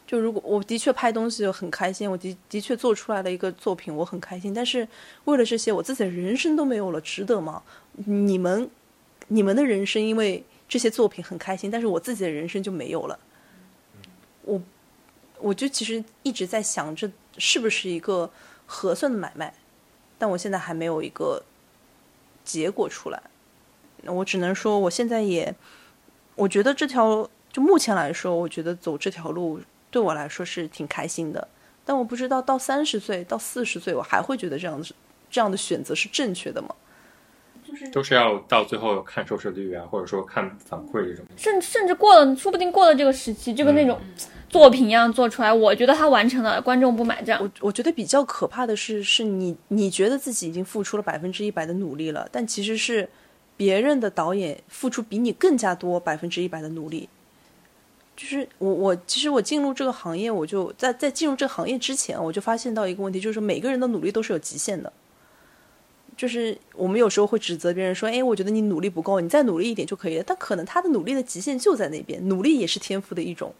就如果我的确拍东西很开心，我的的确做出来了一个作品，我很开心。但是为了这些，我自己的人生都没有了，值得吗？你们，你们的人生因为这些作品很开心，但是我自己的人生就没有了。我，我就其实一直在想，这是不是一个合算的买卖？但我现在还没有一个结果出来。我只能说，我现在也，我觉得这条就目前来说，我觉得走这条路。对我来说是挺开心的，但我不知道到三十岁到四十岁，我还会觉得这样子这样的选择是正确的吗？就是都是要到最后看收视率啊，或者说看反馈这种。甚甚至过了，说不定过了这个时期，就跟那种 作品一样做出来，我觉得他完成了，观众不买账。我我觉得比较可怕的是，是你你觉得自己已经付出了百分之一百的努力了，但其实是别人的导演付出比你更加多百分之一百的努力。就是我我其实我进入这个行业，我就在在进入这个行业之前，我就发现到一个问题，就是每个人的努力都是有极限的。就是我们有时候会指责别人说：“哎，我觉得你努力不够，你再努力一点就可以了。”但可能他的努力的极限就在那边，努力也是天赋的一种。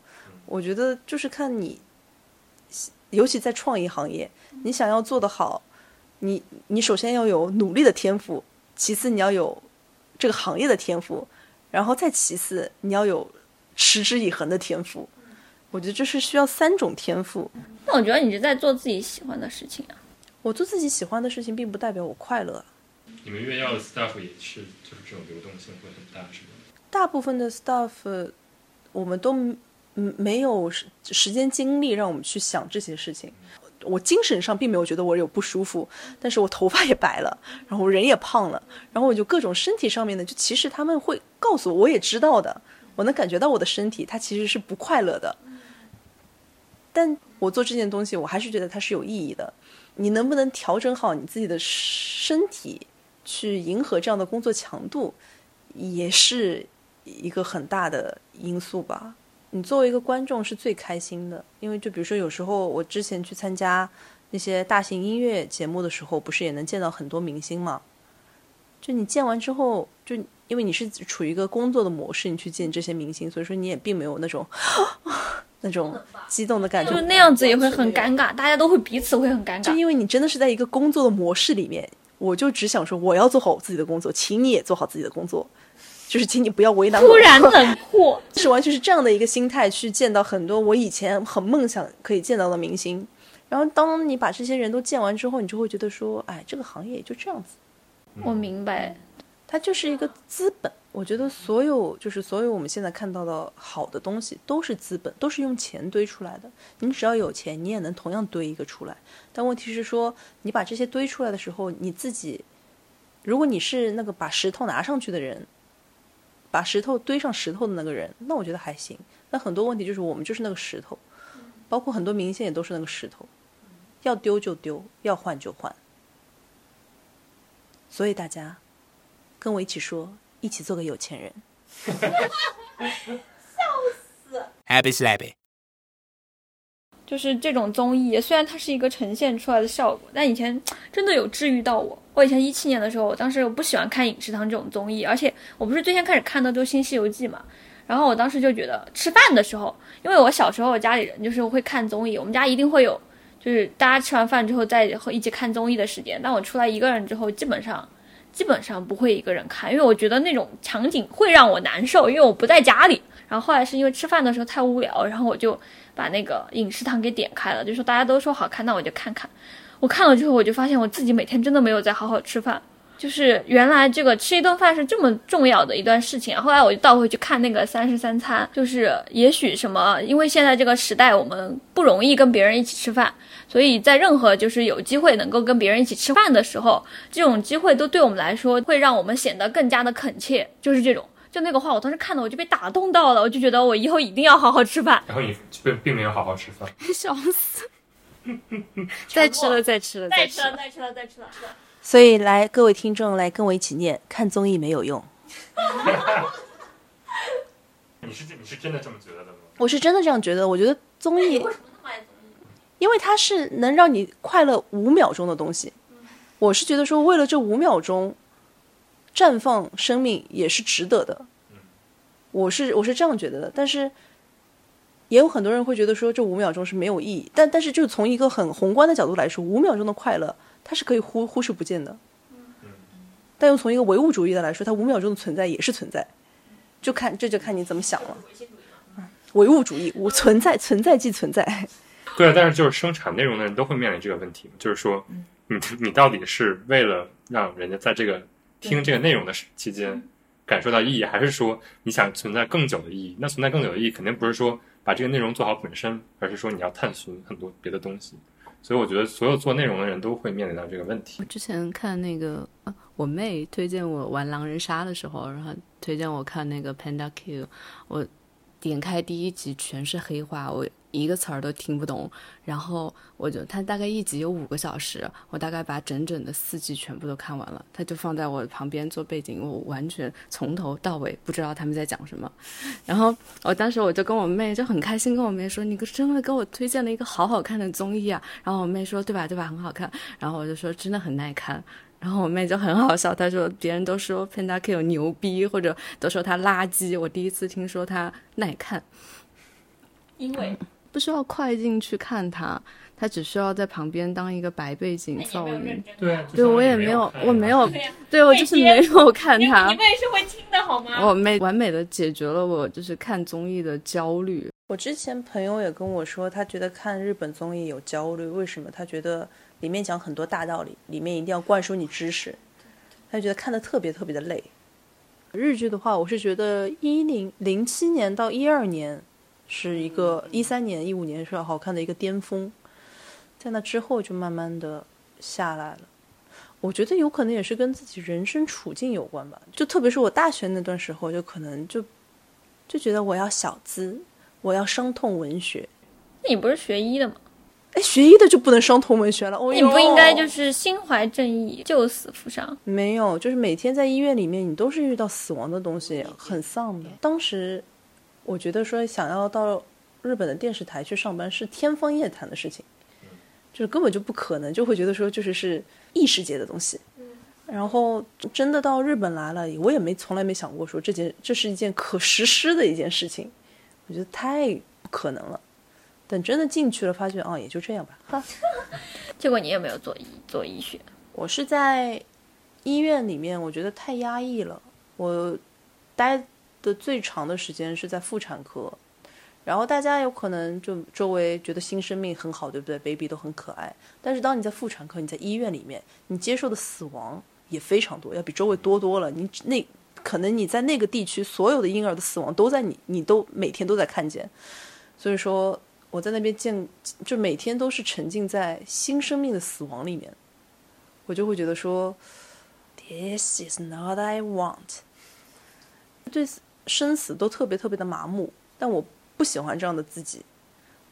我觉得就是看你，尤其在创意行业，你想要做得好，你你首先要有努力的天赋，其次你要有这个行业的天赋，然后再其次你要有。持之以恒的天赋，我觉得这是需要三种天赋。那我觉得你是在做自己喜欢的事情啊。我做自己喜欢的事情，并不代表我快乐。你们院要的 staff 也是，就是这种流动性会很大，是吗？大部分的 staff，我们都没有时间精力让我们去想这些事情。我精神上并没有觉得我有不舒服，但是我头发也白了，然后人也胖了，然后我就各种身体上面的，就其实他们会告诉我，我也知道的。我能感觉到我的身体，它其实是不快乐的。但我做这件东西，我还是觉得它是有意义的。你能不能调整好你自己的身体，去迎合这样的工作强度，也是一个很大的因素吧。你作为一个观众是最开心的，因为就比如说有时候我之前去参加那些大型音乐节目的时候，不是也能见到很多明星嘛？就你见完之后，就。因为你是处于一个工作的模式，你去见这些明星，所以说你也并没有那种 那种激动的感觉，就那样子也会很尴尬，大家都会彼此会很尴尬。就因为你真的是在一个工作的模式里面，我就只想说我要做好我自己的工作，请你也做好自己的工作，就是请你不要为难我。突然冷酷，是完全是这样的一个心态去见到很多我以前很梦想可以见到的明星，然后当你把这些人都见完之后，你就会觉得说，哎，这个行业也就这样子。我明白。它就是一个资本，我觉得所有就是所有我们现在看到的好的东西都是资本，都是用钱堆出来的。你只要有钱，你也能同样堆一个出来。但问题是说，你把这些堆出来的时候，你自己，如果你是那个把石头拿上去的人，把石头堆上石头的那个人，那我觉得还行。那很多问题就是我们就是那个石头，包括很多明星也都是那个石头，要丢就丢，要换就换。所以大家跟我一起说，一起做个有钱人。Happy slappy. 就是这种综艺，虽然它是一个呈现出来的效果，但以前 真的有治愈到我。我以前一七年的时候，我当时我不喜欢看《饮食堂》这种综艺，而且我不是最先开始看的都《新西游记》嘛。然后我当时就觉得吃饭的时候，因为我小时候我家里人就是会看综艺，我们家一定会有，就是大家吃完饭之后再一起看综艺的时间。但我出来一个人之后，基本上基本上不会一个人看，因为我觉得那种场景会让我难受，因为我不在家里。然后后来是因为吃饭的时候太无聊，然后我就把那个饮食堂给点开了，就说大家都说好看，那我就看看。我看了之后，我就发现我自己每天真的没有在好好吃饭。就是原来这个吃一顿饭是这么重要的一段事情。后来我就倒回去看那个《三十三餐》，就是也许什么，因为现在这个时代我们不容易跟别人一起吃饭，所以在任何就是有机会能够跟别人一起吃饭的时候，这种机会都对我们来说会让我们显得更加的恳切。就是这种，就那个话，我当时看的我就被打动到了，我就觉得我以后一定要好好吃饭。然后你并并没有好好吃饭，笑死！再吃了，再吃了，再吃了，吃了。再吃了，再吃了。所以来，各位听众来跟我一起念：看综艺没有用。你是你是真的这么觉得的吗？我是真的这样觉得。我觉得综艺，为什么那么爱综艺？因为它是能让你快乐五秒钟的东西。我是觉得说，为了这五秒钟绽放生命也是值得的。我是我是这样觉得的，但是也有很多人会觉得说这五秒钟是没有意义。但但是就从一个很宏观的角度来说，五秒钟的快乐它是可以忽忽视不见的。但又从一个唯物主义的来说，它五秒钟的存在也是存在，就看这就看你怎么想了。唯物主义，无存在，存在即存在。对啊，但是就是生产内容的人都会面临这个问题，就是说，你你到底是为了让人家在这个听这个内容的期间感受到意义，还是说你想存在更久的意义？那存在更久的意义，肯定不是说把这个内容做好本身，而是说你要探寻很多别的东西。所以我觉得所有做内容的人都会面临到这个问题。之前看那个，呃我妹推荐我玩狼人杀的时候，然后推荐我看那个 Panda Q，我点开第一集全是黑话，我一个词儿都听不懂。然后我就，它大概一集有五个小时，我大概把整整的四集全部都看完了。它就放在我旁边做背景，我完全从头到尾不知道他们在讲什么。然后我当时我就跟我妹就很开心，跟我妹说：“你真的给我推荐了一个好好看的综艺啊！”然后我妹说：“对吧，对吧，很好看。”然后我就说：“真的很耐看。”然后我妹就很好笑，她说别人都说 Panda Q 牛逼，或者都说他垃圾，我第一次听说他耐看，因为不需要快进去看他，他只需要在旁边当一个白背景噪音。对啊，对我也没有，我没有，对我就是没有看他你。妹是会听的好吗？我妹完美的解决了我就是看综艺的焦虑。我之前朋友也跟我说，他觉得看日本综艺有焦虑，为什么？他觉得里面讲很多大道理，里面一定要灌输你知识，他觉得看的特别特别的累。日剧的话，我是觉得一零零七年到一二年是一个，一三年、一五年是好看的一个巅峰，在那之后就慢慢的下来了。我觉得有可能也是跟自己人生处境有关吧，就特别是我大学那段时候，就可能就就觉得我要小资，我要伤痛文学。那你不是学医的吗？哎，学医的就不能上同文学了？哦你不应该就是心怀正义，救死扶伤？没有，就是每天在医院里面，你都是遇到死亡的东西，很丧的。当时我觉得说想要到日本的电视台去上班是天方夜谭的事情，就是根本就不可能，就会觉得说就是是异世界的东西。然后真的到日本来了，我也没从来没想过说这件这是一件可实施的一件事情，我觉得太不可能了。等真的进去了，发觉哦，也就这样吧。哈，结果你也没有做医做医学，我是在医院里面，我觉得太压抑了。我待的最长的时间是在妇产科，然后大家有可能就周围觉得新生命很好，对不对？baby 都很可爱。但是当你在妇产科，你在医院里面，你接受的死亡也非常多，要比周围多多了。你那可能你在那个地区所有的婴儿的死亡都在你，你都每天都在看见。所以说我在那边见，就每天都是沉浸在新生命的死亡里面。我就会觉得说，This is not I want。对生死都特别特别的麻木，但我不喜欢这样的自己，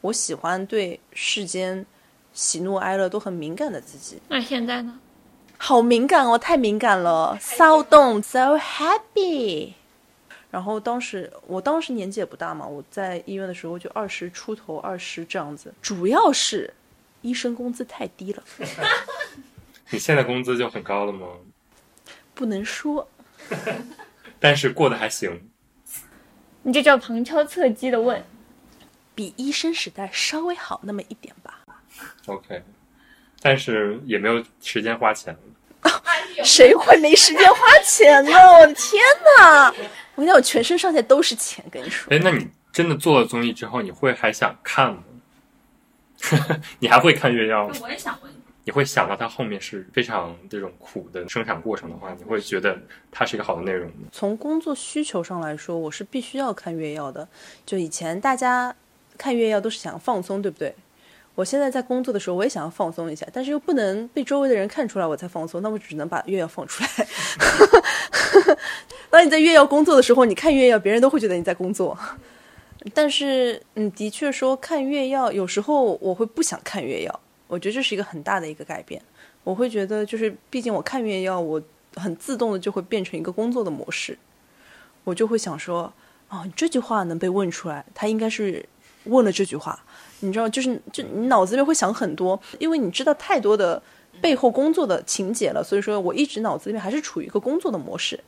我喜欢对世间喜怒哀乐都很敏感的自己。那现在呢？好敏感哦，太敏感了，骚动，so happy。然后当时我当时年纪也不大嘛，我在医院的时候就二十出头，二十这样子。主要是医生工资太低了，你现在工资就很高了吗？不能说。但是过得还行。你这叫旁敲侧击的问。比医生时代稍微好那么一点吧。OK，但是也没有时间花钱了。谁会没时间花钱呢？我的天哪！我跟你讲，我全身上下都是钱，跟你说。哎，那你真的做了综艺之后，你会还想看吗？你还会看《月曜》吗？我也想问，你会想到它后面是非常这种苦的生产过程的话，你会觉得它是一个好的内容吗？从工作需求上来说，我是必须要看月曜的。就以前大家看月曜都是想放松，对不对？我现在在工作的时候，我也想要放松一下，但是又不能被周围的人看出来我在放松，那我只能把月曜放出来。当你在月曜工作的时候，你看月曜，别人都会觉得你在工作。但是，嗯，的确说看月曜，有时候我会不想看月曜，我觉得这是一个很大的一个改变。我会觉得，就是毕竟我看月曜，我很自动的就会变成一个工作的模式，我就会想说，哦，这句话能被问出来，他应该是问了这句话，你知道，就是就你脑子里会想很多，因为你知道太多的背后工作的情节了，所以说我一直脑子里面还是处于一个工作的模式。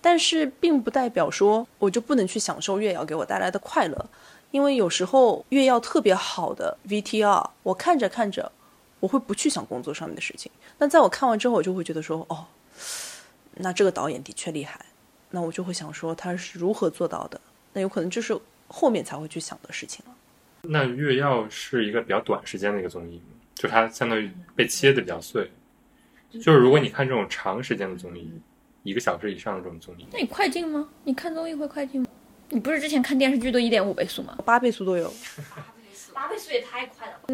但是并不代表说我就不能去享受月曜给我带来的快乐，因为有时候月曜特别好的 VTR，我看着看着，我会不去想工作上面的事情。那在我看完之后，我就会觉得说，哦，那这个导演的确厉害，那我就会想说他是如何做到的。那有可能就是后面才会去想的事情了。那《月曜》是一个比较短时间的一个综艺？就它相当于被切的比较碎。就是如果你看这种长时间的综艺，一个小时以上的这种综艺，那你快进吗？你看综艺会快进吗？你不是之前看电视剧都一点五倍速吗？八倍速都有。八倍速也太快了吧！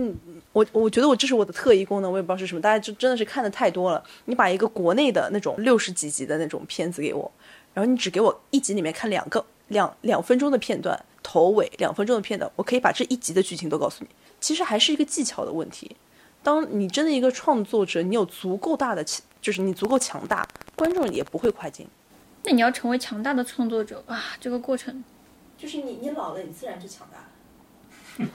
我我觉得我这是我的特异功能，我也不知道是什么。大家就真的是看的太多了。你把一个国内的那种六十几集的那种片子给我，然后你只给我一集里面看两个两两分钟的片段，头尾两分钟的片段，我可以把这一集的剧情都告诉你。其实还是一个技巧的问题。当你真的一个创作者，你有足够大的，就是你足够强大，观众也不会快进。那你要成为强大的创作者啊，这个过程就是你你老了，你自然就强大了。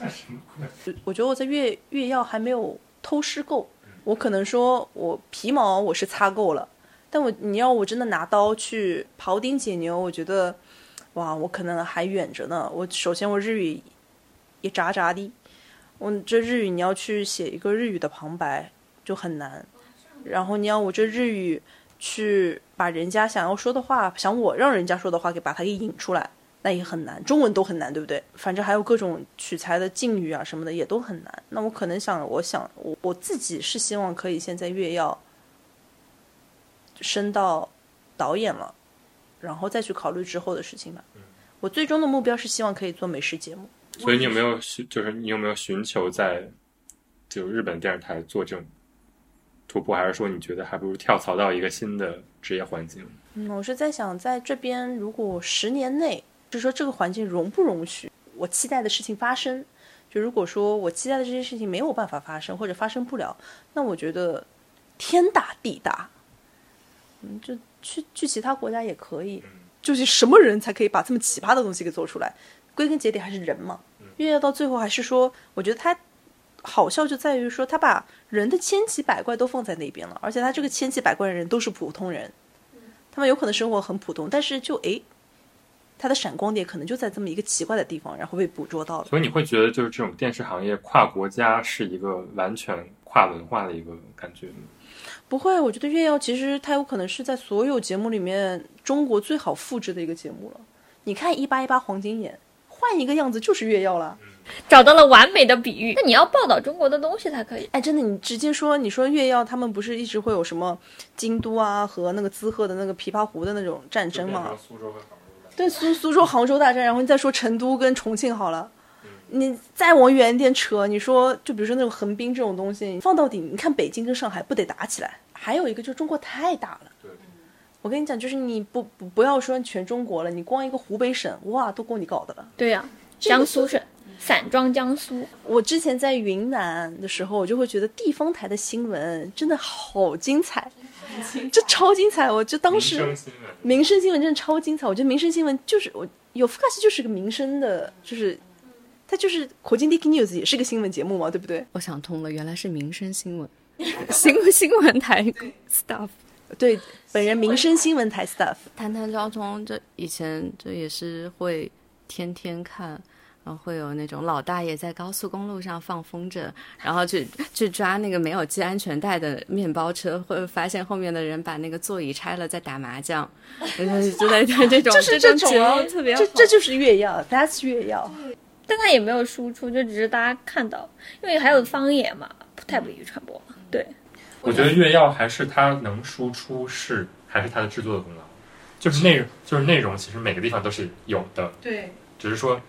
我觉得我在月月曜还没有偷师够，我可能说我皮毛我是擦够了，但我你要我真的拿刀去庖丁解牛，我觉得哇，我可能还远着呢。我首先我日语也渣渣的，我这日语你要去写一个日语的旁白就很难，然后你要我这日语去把人家想要说的话，想我让人家说的话给把它给引出来。那也很难，中文都很难，对不对？反正还有各种取材的境遇啊什么的也都很难。那我可能想，我想我我自己是希望可以现在越要升到导演了，然后再去考虑之后的事情吧。我最终的目标是希望可以做美食节目。所以你有没有寻，就是你有没有寻求在就日本电视台做这种突破，还是说你觉得还不如跳槽到一个新的职业环境？嗯，我是在想，在这边如果十年内。就是说，这个环境容不容许我期待的事情发生？就如果说我期待的这些事情没有办法发生，或者发生不了，那我觉得天大地大，嗯，就去去其他国家也可以。就是什么人才可以把这么奇葩的东西给做出来？归根结底还是人嘛。越要到最后还是说，我觉得他好笑就在于说，他把人的千奇百怪都放在那边了，而且他这个千奇百怪的人都是普通人，他们有可能生活很普通，但是就诶。他的闪光点可能就在这么一个奇怪的地方，然后被捕捉到了。所以你会觉得，就是这种电视行业跨国家是一个完全跨文化的一个感觉吗？不会，我觉得月曜其实它有可能是在所有节目里面中国最好复制的一个节目了。你看一八一八黄金眼，换一个样子就是月曜了，找到了完美的比喻。那你要报道中国的东西才可以。哎，真的，你直接说，你说月曜他们不是一直会有什么京都啊和那个滋贺的那个琵琶湖的那种战争吗苏州跟杭？对苏苏州、杭州大战，然后你再说成都跟重庆好了，你再往远一点扯，你说就比如说那种横滨这种东西，放到底，你看北京跟上海不得打起来？还有一个就是中国太大了，我跟你讲，就是你不不不要说全中国了，你光一个湖北省，哇，都够你搞的了。对呀、江苏省散装江苏，我之前在云南的时候，我就会觉得地方台的新闻真的好精彩，这超精彩！我就当时民生新闻，民生新闻真的超精彩，我觉得民生新闻就是我有福卡西就是个民生的，就是它就是国金 Dick News 也是个新闻节目嘛，对不对？我想通了，原来是民生新闻，新闻新闻台 stuff。对，本人民生新闻台 staff。谈谈交通，这以前这也是会天天看，然后会有那种老大爷在高速公路上放风筝，然后去 去抓那个没有系安全带的面包车，会发现后面的人把那个座椅拆了在打麻将，就是之类的这种就是这种啊目特别好这。这就是越要，That's 越要。但它也没有输出，就只是大家看到，因为还有方言嘛，不太不利于传播了。对，我觉得越要还是它能输出是还是它的制作的功劳，就是内容就是内容其实每个地方都是有的，对，只是说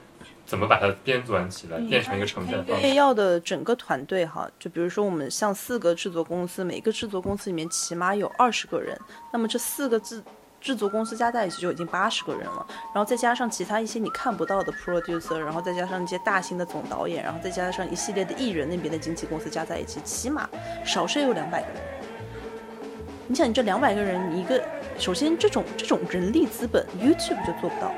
怎么把它编纂起来，变成一个呈现方越式。要的整个团队哈，就比如说我们像四个制作公司，每个制作公司里面起码有二十个人，那么这四个制制作公司加在一起就已经八十个人了，然后再加上其他一些你看不到的 producer，然后再加上一些大型的总导演，然后再加上一系列的艺人那边的经纪公司加在一起，起码少是有两百个人。你想，你这两百个人，你一个首先这种这种人力资本，YouTube 就做不到，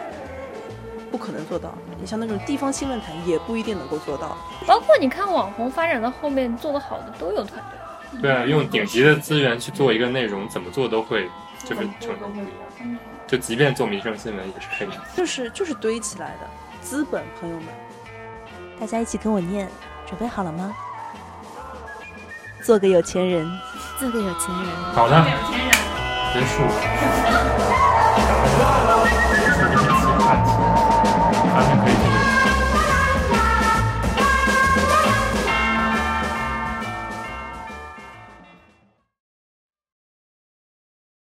不可能做到。你像那种地方新论坛也不一定能够做到。包括你看网红发展到后面做得好的都有团队。对啊，用顶级的资源去做一个内容，怎么做都会就是程度不一样。就即便做民生新闻也是可以的。就是就是堆起来的资本，朋友们，大家一起跟我念，准备好了吗？做个有钱人。做个有钱人。好的，结束。